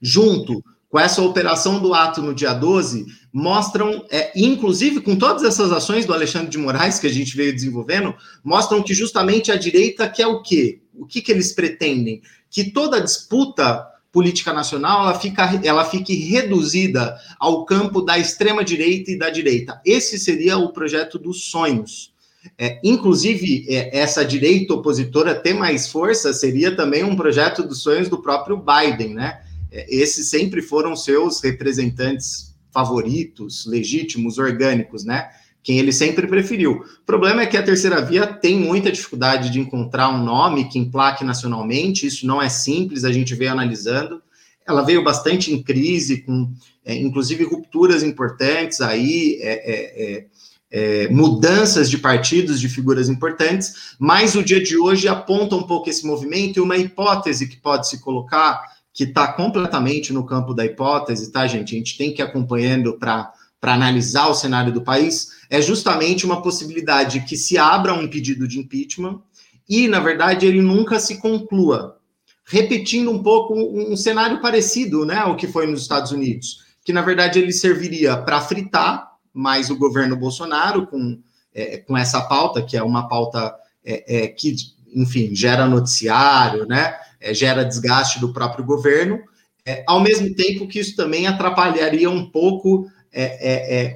junto com essa operação do ato no dia 12, mostram, é, inclusive com todas essas ações do Alexandre de Moraes que a gente veio desenvolvendo, mostram que justamente a direita quer o quê? O que, que eles pretendem? Que toda disputa política nacional ela, fica, ela fique reduzida ao campo da extrema direita e da direita. Esse seria o projeto dos sonhos. É, inclusive, é, essa direita opositora ter mais força seria também um projeto dos sonhos do próprio Biden, né? É, esses sempre foram seus representantes favoritos, legítimos, orgânicos, né? Quem ele sempre preferiu. O problema é que a terceira via tem muita dificuldade de encontrar um nome que emplaque nacionalmente, isso não é simples, a gente veio analisando. Ela veio bastante em crise, com é, inclusive rupturas importantes aí, é, é, é, é mudanças de partidos, de figuras importantes, mas o dia de hoje aponta um pouco esse movimento e uma hipótese que pode se colocar que está completamente no campo da hipótese, tá, gente? A gente tem que ir acompanhando para analisar o cenário do país, é justamente uma possibilidade que se abra um pedido de impeachment e, na verdade, ele nunca se conclua. Repetindo um pouco um, cenário parecido né, ao que foi nos Estados Unidos, que, na verdade, ele serviria para fritar mais o governo Bolsonaro, com é, com essa pauta, que é uma pauta é, é, que, enfim, gera noticiário, né? É, gera desgaste do próprio governo, é, ao mesmo tempo que isso também atrapalharia um pouco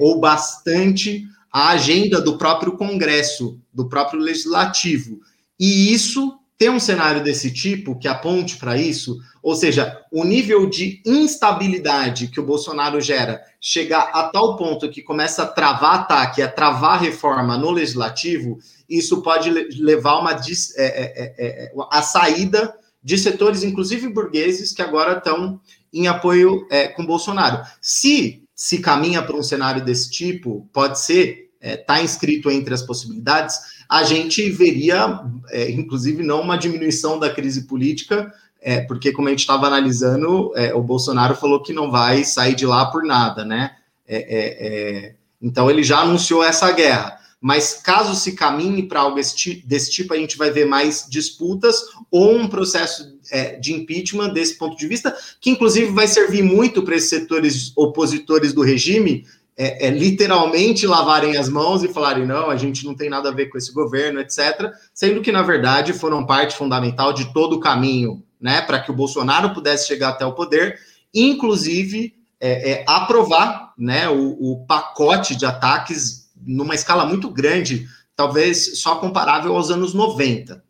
ou bastante a agenda do próprio Congresso, do próprio Legislativo. E isso ter um cenário desse tipo que aponte para isso, ou seja, o nível de instabilidade que o Bolsonaro gera chegar a tal ponto que começa a travar ataque, a travar reforma no legislativo, isso pode levar uma, é, é, é, a saída de setores, inclusive burgueses, que agora estão em apoio é, com Bolsonaro. Se se caminha para um cenário desse tipo, pode ser, está é, inscrito entre as possibilidades, a gente veria, é, inclusive, não uma diminuição da crise política, é, porque, como a gente estava analisando, é, o Bolsonaro falou que não vai sair de lá por nada, né? É, é, então, ele já anunciou essa guerra. Mas caso se caminhe para algo desse tipo, a gente vai ver mais disputas ou um processo de impeachment desse ponto de vista, que inclusive vai servir muito para esses setores opositores do regime é, é, literalmente lavarem as mãos e falarem não, a gente não tem nada a ver com esse governo, etc. Sendo que, na verdade, foram parte fundamental de todo o caminho né, para que o Bolsonaro pudesse chegar até o poder, inclusive é, é, aprovar né, o, o pacote de ataques numa escala muito grande, talvez só comparável aos anos 90.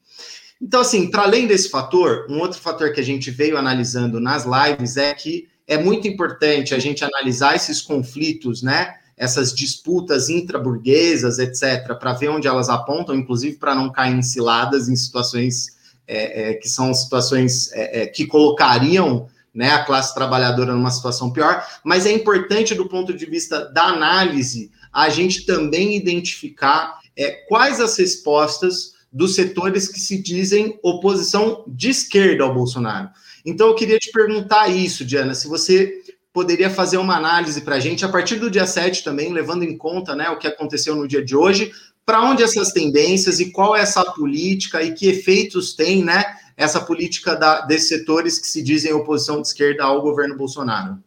Então, assim, para além desse fator, um outro fator que a gente veio analisando nas lives é que é muito importante a gente analisar esses conflitos, né? Essas disputas intraburguesas, etc., para ver onde elas apontam, inclusive para não cair em ciladas em situações é, é, que são situações é, é, que colocariam né, a classe trabalhadora numa situação pior, mas é importante do ponto de vista da análise a gente também identificar é, quais as respostas dos setores que se dizem oposição de esquerda ao Bolsonaro. Então, eu queria te perguntar isso, Diana, se você poderia fazer uma análise para a gente, a partir do dia 7 também, levando em conta né, o que aconteceu no dia de hoje, para onde essas tendências e qual é essa política e que efeitos tem né, essa política da, desses setores que se dizem oposição de esquerda ao governo Bolsonaro?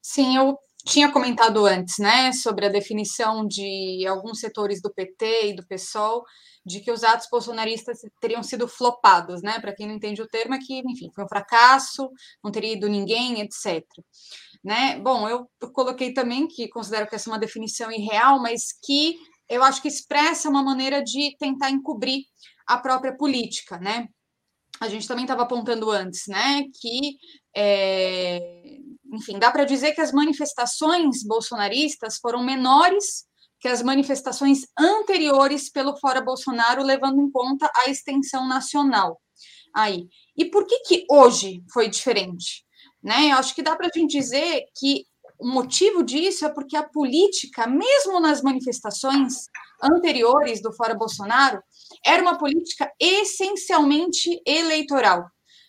Sim, eu tinha comentado antes, né, sobre a definição de alguns setores do PT e do PSOL de que os atos bolsonaristas teriam sido flopados, né? Para quem não entende o termo, é que, enfim, foi um fracasso, não teria ido ninguém, etc. Né? Bom, eu, coloquei também que considero que essa é uma definição irreal, mas que eu acho que expressa uma maneira de tentar encobrir a própria política, né? A gente também estava apontando antes, né? Que, é, enfim, dá para dizer que as manifestações bolsonaristas foram menores que as manifestações anteriores pelo Fora Bolsonaro, levando em conta a extensão nacional. Aí. E por que, que hoje foi diferente? Né? Eu acho que dá para a gente dizer que o motivo disso é porque a política, mesmo nas manifestações anteriores do Fora Bolsonaro, era uma política essencialmente eleitoral,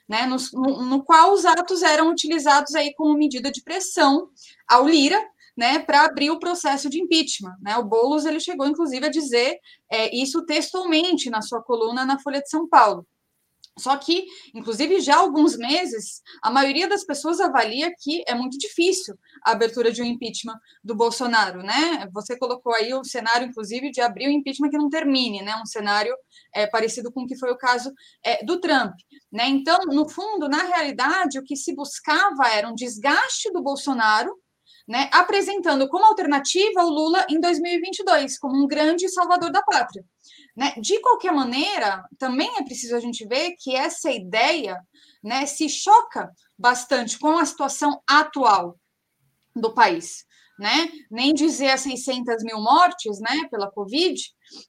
né? no, no, qual os atos eram utilizados aí como medida de pressão ao Lira, né, para abrir o processo de impeachment. Né? O Boulos ele chegou, inclusive, a dizer é, isso textualmente na sua coluna na Folha de São Paulo. Só que, inclusive, já há alguns meses, a maioria das pessoas avalia que é muito difícil a abertura de um impeachment do Bolsonaro, né? Você colocou aí o cenário, inclusive, de abrir o um impeachment que não termine, né? Um cenário é, parecido com o que foi o caso é, do Trump, né? Então, no fundo, na realidade, o que se buscava era um desgaste do Bolsonaro né, apresentando como alternativa o Lula em 2022, como um grande salvador da pátria. Né? De qualquer maneira, também é preciso a gente ver que essa ideia né, se choca bastante com a situação atual do país. Né? Nem dizer as 600 mil mortes né, pela Covid,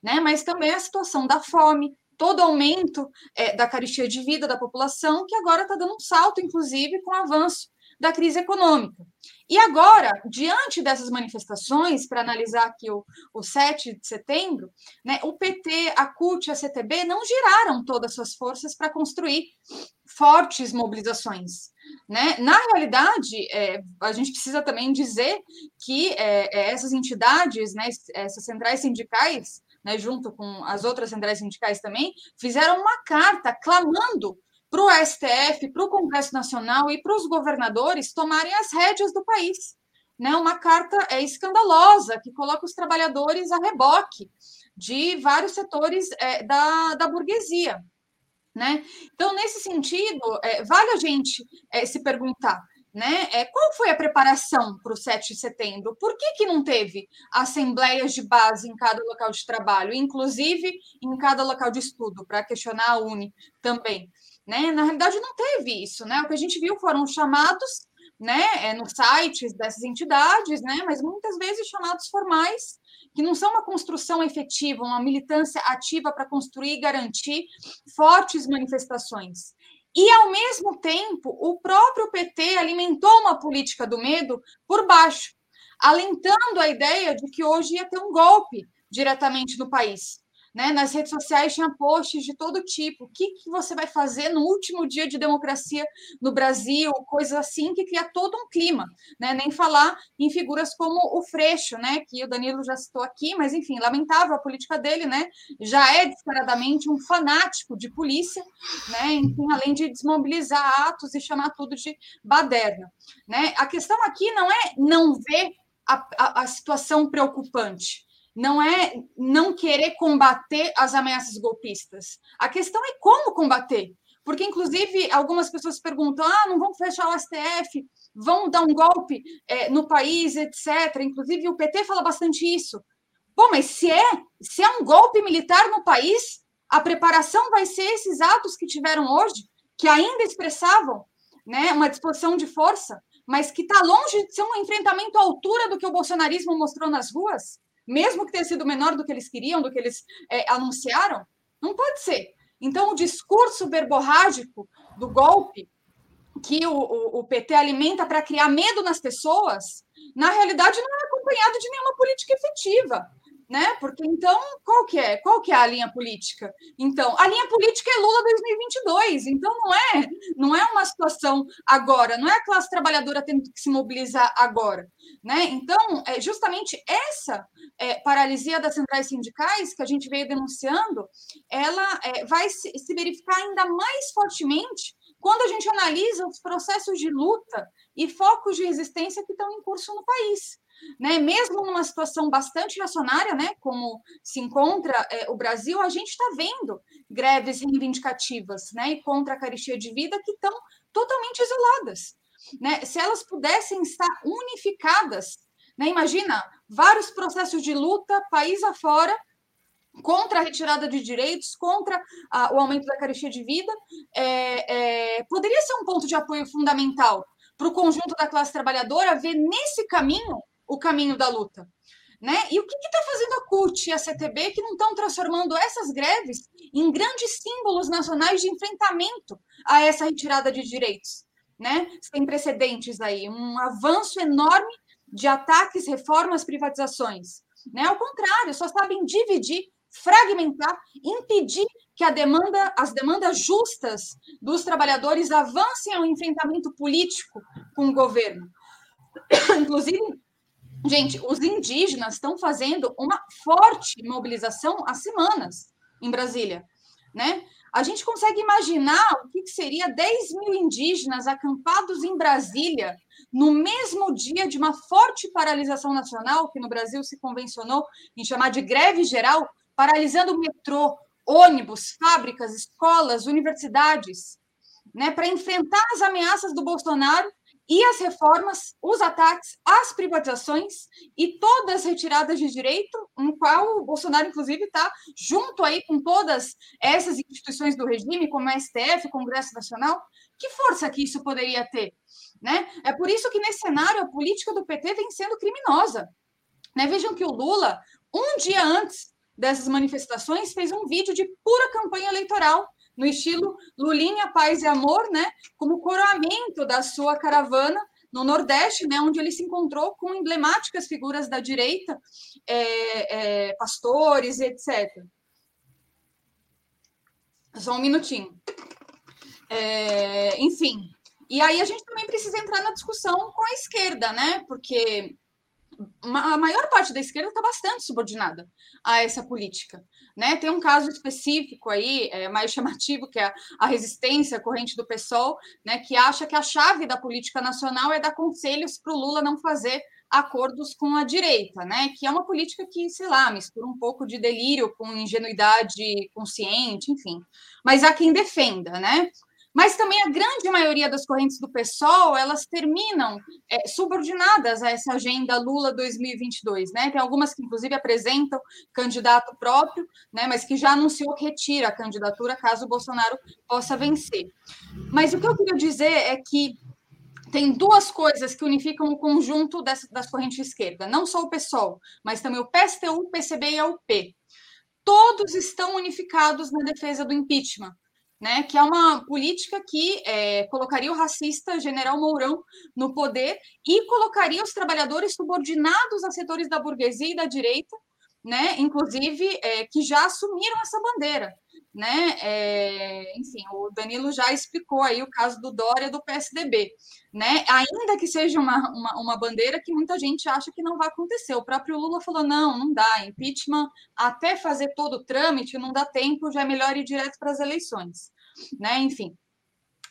né, mas também a situação da fome, todo aumento é, da caristia de vida da população, que agora está dando um salto, inclusive, com o avanço da crise econômica. E agora, diante dessas manifestações, para analisar aqui o, o 7 de setembro, né, o PT, a CUT e a CTB não giraram todas as suas forças para construir fortes mobilizações. Né? Na realidade, é, a gente precisa também dizer que é, é essas entidades, né, essas centrais sindicais, né, junto com as outras centrais sindicais também, fizeram uma carta clamando para o STF, para o Congresso Nacional e para os governadores tomarem as rédeas do país. né, uma carta é, escandalosa que coloca os trabalhadores a reboque de vários setores é, da, da burguesia. Né? Então, nesse sentido, é, vale a gente é, se perguntar né? É, qual foi a preparação para o 7 de setembro? Por que, que não teve assembleias de base em cada local de trabalho, inclusive em cada local de estudo, para questionar a Uni também? Né? Na realidade, não teve isso. Né? O que a gente viu foram chamados né, é, nos sites dessas entidades, né, mas muitas vezes chamados formais, que não são uma construção efetiva, uma militância ativa para construir e garantir fortes manifestações. E, ao mesmo tempo, o próprio PT alimentou uma política do medo por baixo, alentando a ideia de que hoje ia ter um golpe diretamente no país. Né? Nas redes sociais tinha posts de todo tipo. O que, que você vai fazer no último dia de democracia no Brasil? Coisas assim que cria todo um clima. Né? Nem falar em figuras como o Freixo, né? que o Danilo já citou aqui, mas enfim, lamentável a política dele, né? já é descaradamente um fanático de polícia, né? enfim, além de desmobilizar atos e chamar tudo de baderna. Né? A questão aqui não é não ver a, a, a situação preocupante não é não querer combater as ameaças golpistas. A questão é como combater. Porque, inclusive, algumas pessoas perguntam: ah, não vão fechar o STF, vão dar um golpe é, no país, etc. Inclusive, o PT fala bastante isso. Pô, mas se é, se é um golpe militar no país, a preparação vai ser esses atos que tiveram hoje, que ainda expressavam né, uma disposição de força, mas que está longe de ser um enfrentamento à altura do que o bolsonarismo mostrou nas ruas mesmo que tenha sido menor do que eles queriam, do que eles é, anunciaram? Não pode ser. Então, o discurso verborrágico do golpe que o, o, o PT alimenta para criar medo nas pessoas, na realidade, não é acompanhado de nenhuma política efetiva né? Porque então, qual que é? Qual que é a linha política? Então, a linha política é Lula 2022. Então não é, não é uma situação agora, não é a classe trabalhadora tendo que se mobilizar agora, né? Então, é justamente essa é, paralisia das centrais sindicais que a gente veio denunciando, ela é, vai se, se verificar ainda mais fortemente quando a gente analisa os processos de luta e focos de resistência que estão em curso no país né? Mesmo numa situação bastante reacionária, né? Como se encontra é, o Brasil, a gente está vendo greves reivindicativas, né? E contra a caristia de vida que estão totalmente isoladas, né? Se elas pudessem estar unificadas, né? Imagina vários processos de luta, país afora, contra a retirada de direitos, contra a, o aumento da caristia de vida, é, é, poderia ser um ponto de apoio fundamental para o conjunto da classe trabalhadora ver nesse caminho o caminho da luta. Né? E o que está fazendo a CUT e a CTB que não estão transformando essas greves em grandes símbolos nacionais de enfrentamento a essa retirada de direitos? Né? Tem precedentes aí, um avanço enorme de ataques, reformas, privatizações. Né? Ao contrário, só sabem dividir, fragmentar, impedir que a demanda, as demandas justas dos trabalhadores avancem ao enfrentamento político com o governo. [coughs] Inclusive, Gente, os indígenas estão fazendo uma forte mobilização há semanas em Brasília, né? A gente consegue imaginar o que seria 10 mil indígenas acampados em Brasília no mesmo dia de uma forte paralisação nacional, que no Brasil se convencionou em chamar de greve geral, paralisando o metrô, ônibus, fábricas, escolas, universidades, né, para enfrentar as ameaças do Bolsonaro e as reformas, os ataques, as privatizações e todas as retiradas de direito, no qual o Bolsonaro, inclusive, está junto aí com todas essas instituições do regime, como a STF, Congresso Nacional. Que força que isso poderia ter? Né? É por isso que, nesse cenário, a política do PT vem sendo criminosa. Né? Vejam que o Lula, um dia antes dessas manifestações, fez um vídeo de pura campanha eleitoral no estilo Lulinha, Paz e Amor, né, como coroamento da sua caravana no Nordeste, né, onde ele se encontrou com emblemáticas figuras da direita, é, é, pastores, etc. Só um minutinho. É, enfim, e aí a gente também precisa entrar na discussão com a esquerda, né? Porque a maior parte da esquerda está bastante subordinada a essa política. Né? Tem um caso específico aí, é, mais chamativo, que é a resistência corrente do PSOL, né, que acha que a chave da política nacional é dar conselhos para o Lula não fazer acordos com a direita, né? Que é uma política que, sei lá, mistura um pouco de delírio com ingenuidade consciente, enfim. Mas há quem defenda, né? Mas também a grande maioria das correntes do PSOL, elas terminam é, subordinadas a essa agenda Lula 2022, né? Tem algumas que, inclusive, apresentam candidato próprio, né? Mas que já anunciou que retira a candidatura caso o Bolsonaro possa vencer. Mas o que eu queria dizer é que tem duas coisas que unificam o conjunto das, das correntes de esquerda, não só o PSOL, mas também o PSTU, o PCB e a UP. Todos estão unificados na defesa do impeachment né, que é uma política que é, colocaria o racista General Mourão no poder e colocaria os trabalhadores subordinados a setores da burguesia e da direita, né, inclusive é, que já assumiram essa bandeira. Né? É, enfim, o Danilo já explicou aí o caso do Dória do PSDB, né? Ainda que seja uma, uma, uma, bandeira que muita gente acha que não vai acontecer. O próprio Lula falou: não, não dá, impeachment, até fazer todo o trâmite, não dá tempo, já é melhor ir direto para as eleições, né? Enfim.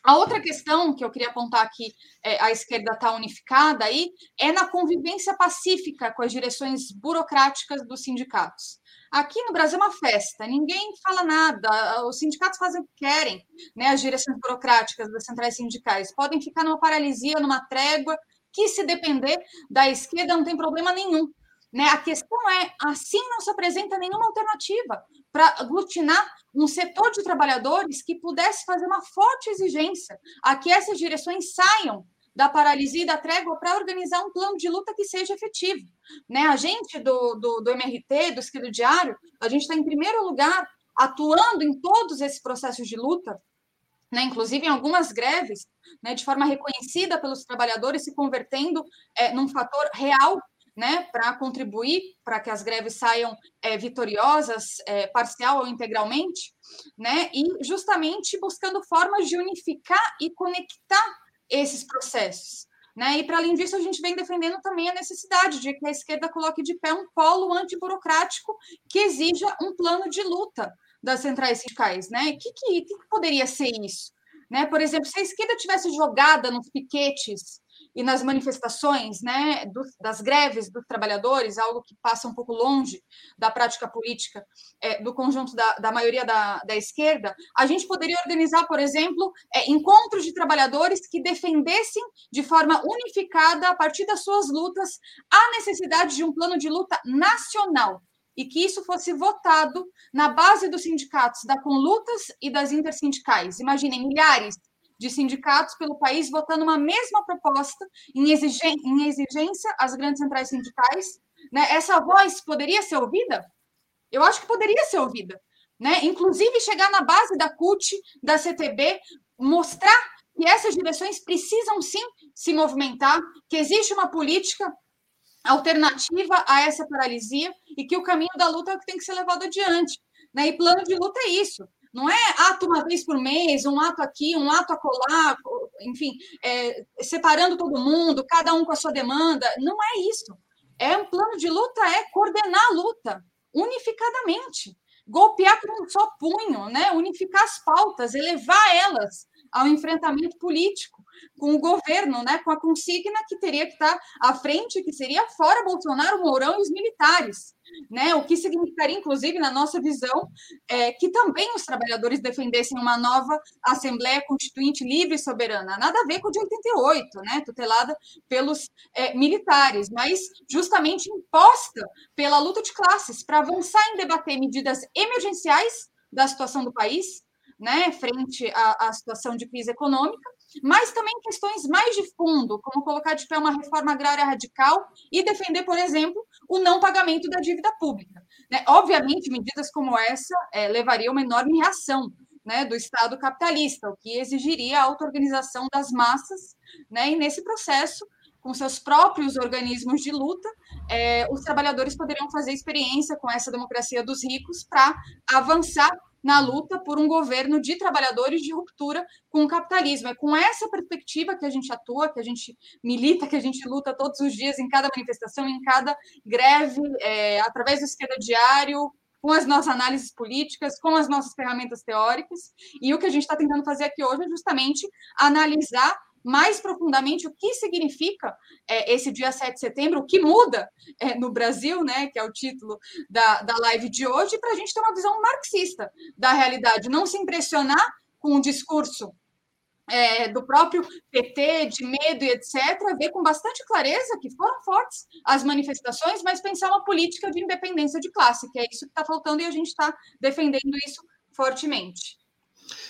A outra questão que eu queria apontar que é, a esquerda está unificada aí é na convivência pacífica com as direções burocráticas dos sindicatos. Aqui no Brasil é uma festa, ninguém fala nada, os sindicatos fazem o que querem, né? As direções burocráticas das centrais sindicais podem ficar numa paralisia, numa trégua, que se depender da esquerda não tem problema nenhum. Né? A questão é, assim não se apresenta nenhuma alternativa para aglutinar um setor de trabalhadores que pudesse fazer uma forte exigência a que essas direções saiam da paralisia e da trégua para organizar um plano de luta que seja efetivo. Né? A gente do, do, do MRT, do Esquilo Diário, a gente está em primeiro lugar atuando em todos esses processos de luta, né, inclusive em algumas greves, né, de forma reconhecida pelos trabalhadores, se convertendo é, num fator real né, para contribuir para que as greves saiam é, vitoriosas, é, parcial ou integralmente, né, e justamente buscando formas de unificar e conectar esses processos. Né? E, para além disso, a gente vem defendendo também a necessidade de que a esquerda coloque de pé um polo antiburocrático que exija um plano de luta das centrais sindicais. Né? O que, que, que poderia ser isso? Né? Por exemplo, se a esquerda tivesse jogada nos piquetes e nas manifestações né, das greves dos trabalhadores, algo que passa um pouco longe da prática política é, do conjunto da, da maioria da, da, esquerda, a gente poderia organizar, por exemplo, é, encontros de trabalhadores que defendessem de forma unificada, a partir das suas lutas, a necessidade de um plano de luta nacional e que isso fosse votado na base dos sindicatos da Conlutas e das intersindicais. Imaginem, milhares de sindicatos pelo país votando uma mesma proposta em, exigência às grandes centrais sindicais. Né? Essa voz poderia ser ouvida? Eu acho que poderia ser ouvida. Né? Inclusive chegar na base da CUT, da CTB, mostrar que essas direções precisam sim se movimentar, que existe uma política alternativa a essa paralisia e que o caminho da luta é o que tem que ser levado adiante. Né? E plano de luta é isso. Não é ato uma vez por mês, um ato aqui, um ato acolá, enfim, é, separando todo mundo, cada um com a sua demanda. Não é isso. É um plano de luta, é coordenar a luta unificadamente, golpear com um só punho, né? unificar as pautas, elevar elas ao enfrentamento político com o governo, né, com a consigna que teria que estar à frente, que seria fora Bolsonaro, Mourão e os militares. Né, o que significaria, inclusive, na nossa visão, é, que também os trabalhadores defendessem uma nova Assembleia Constituinte livre e soberana. Nada a ver com o de 88, né, tutelada pelos é, militares, mas justamente imposta pela luta de classes para avançar em debater medidas emergenciais da situação do país, né, frente à, à situação de crise econômica, mas também questões mais de fundo, como colocar de pé uma reforma agrária radical e defender, por exemplo, o não pagamento da dívida pública. Né? Obviamente, medidas como essa é, levariam uma enorme reação né, do Estado capitalista, o que exigiria a auto-organização das massas, né, e nesse processo, com seus próprios organismos de luta, é, os trabalhadores poderiam fazer experiência com essa democracia dos ricos para avançar na luta por um governo de trabalhadores de ruptura com o capitalismo. É com essa perspectiva que a gente atua, que a gente milita, que a gente luta todos os dias em cada manifestação, em cada greve, é, através do esquerda diário, com as nossas análises políticas, com as nossas ferramentas teóricas. E o que a gente está tentando fazer aqui hoje é justamente analisar mais profundamente o que significa é, esse dia 7 de setembro, o que muda é, no Brasil, né, que é o título da, da live de hoje, para a gente ter uma visão marxista da realidade, não se impressionar com o discurso é, do próprio PT, de medo e etc., ver com bastante clareza que foram fortes as manifestações, mas pensar uma política de independência de classe, que é isso que está faltando e a gente está defendendo isso fortemente.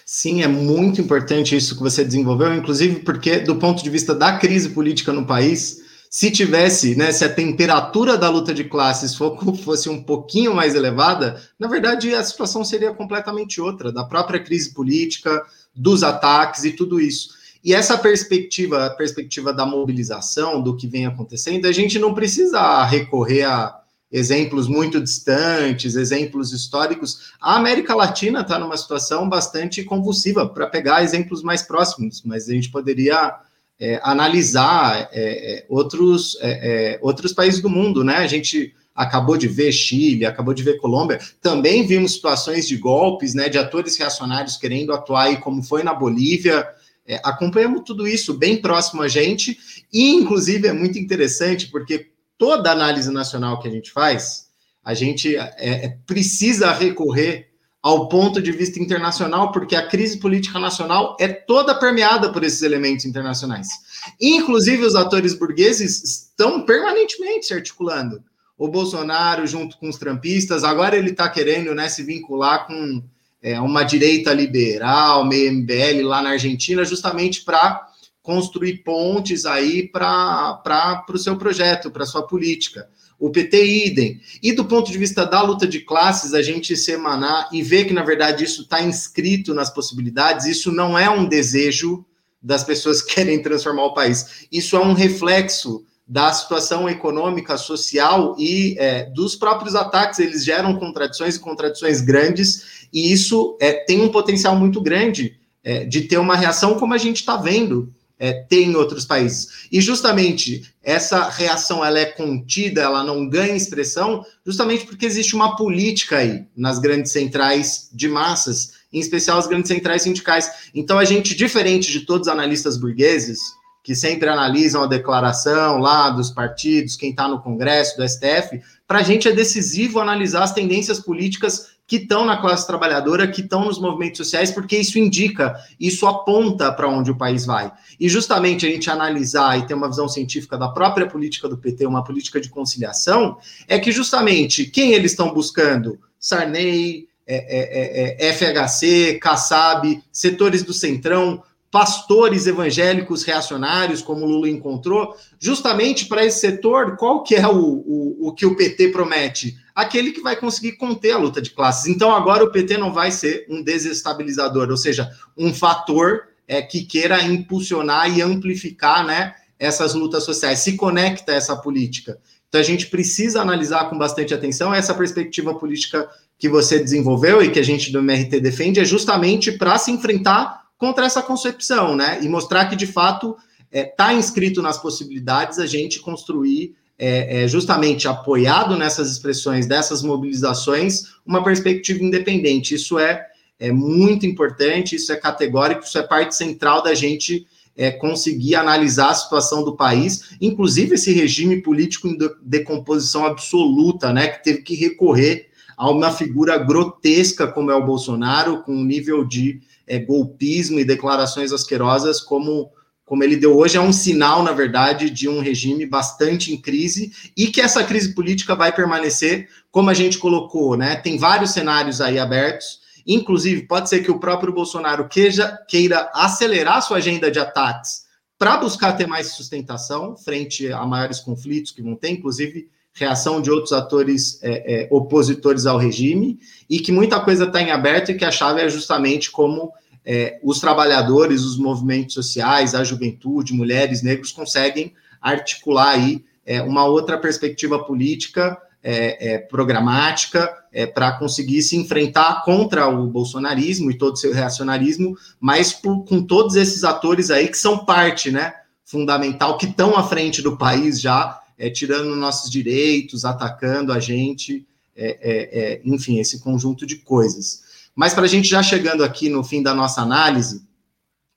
Sim, é muito importante isso que você desenvolveu, inclusive porque, do ponto de vista da crise política no país, se tivesse, né, se a temperatura da luta de classes [laughs] fosse um pouquinho mais elevada, na verdade a situação seria completamente outra, da própria crise política, dos ataques e tudo isso. E essa perspectiva, a perspectiva da mobilização, do que vem acontecendo, a gente não precisa recorrer a exemplos muito distantes, exemplos históricos. A América Latina está numa situação bastante convulsiva, para pegar exemplos mais próximos, mas a gente poderia é, analisar é, é outros, é, é, outros países do mundo, né? A gente acabou de ver Chile, acabou de ver Colômbia, também vimos situações de golpes, né, de atores reacionários querendo atuar aí, como foi na Bolívia. É, acompanhamos tudo isso bem próximo a gente, e inclusive é muito interessante, porque toda análise nacional que a gente faz, a gente é, é precisa recorrer ao ponto de vista internacional, porque a crise política nacional é toda permeada por esses elementos internacionais. Inclusive, os atores burgueses estão permanentemente se articulando o Bolsonaro junto com os trampistas, agora ele está querendo né, se vincular com é, uma direita liberal, meio MBL lá na Argentina, justamente para construir pontes aí para o seu projeto, para sua política. O PT idem. E do ponto de vista da luta de classes, a gente se emanar e ver que, na verdade, isso está inscrito nas possibilidades, isso não é um desejo das pessoas que querem transformar o país. Isso é um reflexo da situação econômica, social e é, dos próprios ataques, eles geram contradições e contradições grandes, e isso é, tem um potencial muito grande é, de ter uma reação como a gente está vendo é, ter em outros países. E justamente essa reação ela é contida, ela não ganha expressão, justamente porque existe uma política aí nas grandes centrais de massas, em especial as grandes centrais sindicais. Então a gente, diferente de todos os analistas burgueses, que sempre analisam a declaração lá dos partidos, quem está no Congresso, do STF, para a gente é decisivo analisar as tendências políticas que estão na classe trabalhadora, que estão nos movimentos sociais, porque isso indica, isso aponta para onde o país vai. E justamente a gente analisar e ter uma visão científica da própria política do PT, uma política de conciliação, é que justamente quem eles estão buscando? Sarney, é, é, é, FHC, Kassab, setores do Centrão, pastores evangélicos reacionários, como Lula encontrou, justamente para esse setor, qual que é o, o, o que o PT promete? Aquele que vai conseguir conter a luta de classes. Então, agora o PT não vai ser um desestabilizador, ou seja, um fator é, que queira impulsionar e amplificar né, essas lutas sociais, se conecta essa política. Então, a gente precisa analisar com bastante atenção essa perspectiva política que você desenvolveu e que a gente do MRT defende, é justamente para se enfrentar contra essa concepção, né? E mostrar que, de fato, está é, tá inscrito nas possibilidades a gente construir, é, é, justamente apoiado nessas expressões, dessas mobilizações, uma perspectiva independente. Isso é, é muito importante, isso é categórico, isso é parte central da gente é, conseguir analisar a situação do país, inclusive esse regime político em decomposição absoluta, né? Que teve que recorrer a uma figura grotesca como é o Bolsonaro, com um nível de é, golpismo e declarações asquerosas como, como ele deu hoje, é um sinal, na verdade, de um regime bastante em crise e que essa crise política vai permanecer, como a gente colocou, né? Tem vários cenários aí abertos. Inclusive, pode ser que o próprio Bolsonaro queira, queira acelerar sua agenda de ataques para buscar ter mais sustentação frente a maiores conflitos que vão ter, inclusive reação de outros atores é, é, opositores ao regime, e que muita coisa está em aberto e que a chave é justamente como é, os trabalhadores, os movimentos sociais, a juventude, mulheres, negros conseguem articular aí é, uma outra perspectiva política, é, é, programática, para conseguir se enfrentar contra o bolsonarismo e todo o seu reacionarismo, mas por, com todos esses atores aí que são parte, né, fundamental, que estão à frente do país já, é, tirando nossos direitos, atacando a gente, é, é, é enfim, esse conjunto de coisas. Mas para a gente já chegando aqui no fim da nossa análise,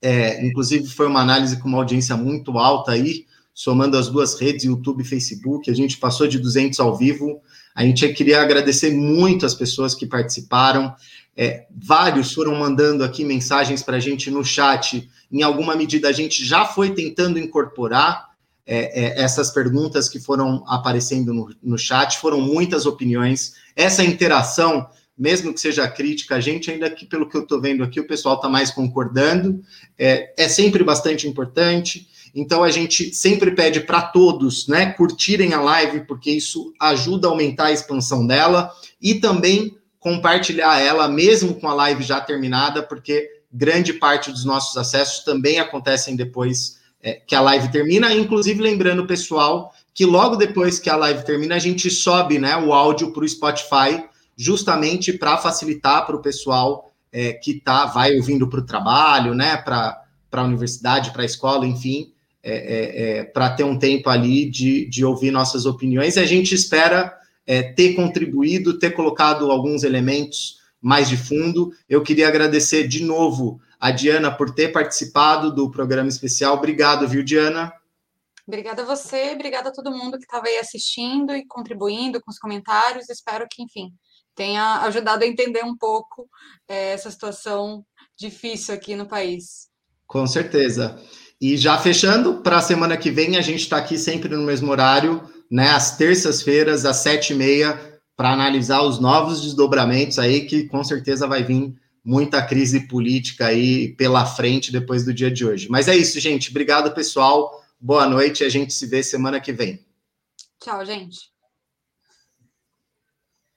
É, inclusive, foi uma análise com uma audiência muito alta aí, somando as duas redes, YouTube e Facebook. A gente passou de 200 ao vivo. A gente queria agradecer muito as pessoas que participaram. É, vários foram mandando aqui mensagens para a gente no chat. Em alguma medida, a gente já foi tentando incorporar é, é, essas perguntas que foram aparecendo no, no chat. Foram muitas opiniões. Essa interação, mesmo que seja crítica, a gente, ainda que pelo que eu estou vendo aqui, o pessoal está mais concordando. É, é sempre bastante importante. Então a gente sempre pede para todos, né, curtirem a live, porque isso ajuda a aumentar a expansão dela e também compartilhar ela, mesmo com a live já terminada, porque grande parte dos nossos acessos também acontecem depois é, que a live termina. Inclusive, lembrando, pessoal, que logo depois que a live termina, a gente sobe né, o áudio para o Spotify, justamente para facilitar para o pessoal é, que tá, vai ouvindo para o trabalho, né, para a universidade, para a escola, enfim, é, é, é para ter um tempo ali de, de ouvir nossas opiniões. E a gente espera é, ter contribuído, ter colocado alguns elementos mais de fundo. Eu queria agradecer de novo a Diana por ter participado do programa especial. Obrigado, viu, Diana? Obrigada a você, obrigada a todo mundo que estava aí assistindo e contribuindo com os comentários. Espero que, enfim, tenha ajudado a entender um pouco é, essa situação difícil aqui no país. Com certeza. E já fechando, para a semana que vem, a gente está aqui sempre no mesmo horário, né? Às terças-feiras, às sete e meia, para analisar os novos desdobramentos aí, que com certeza vai vir muita crise política aí pela frente depois do dia de hoje. Mas é isso, gente. Obrigado, pessoal. Boa noite. A gente se vê semana que vem. Tchau, gente.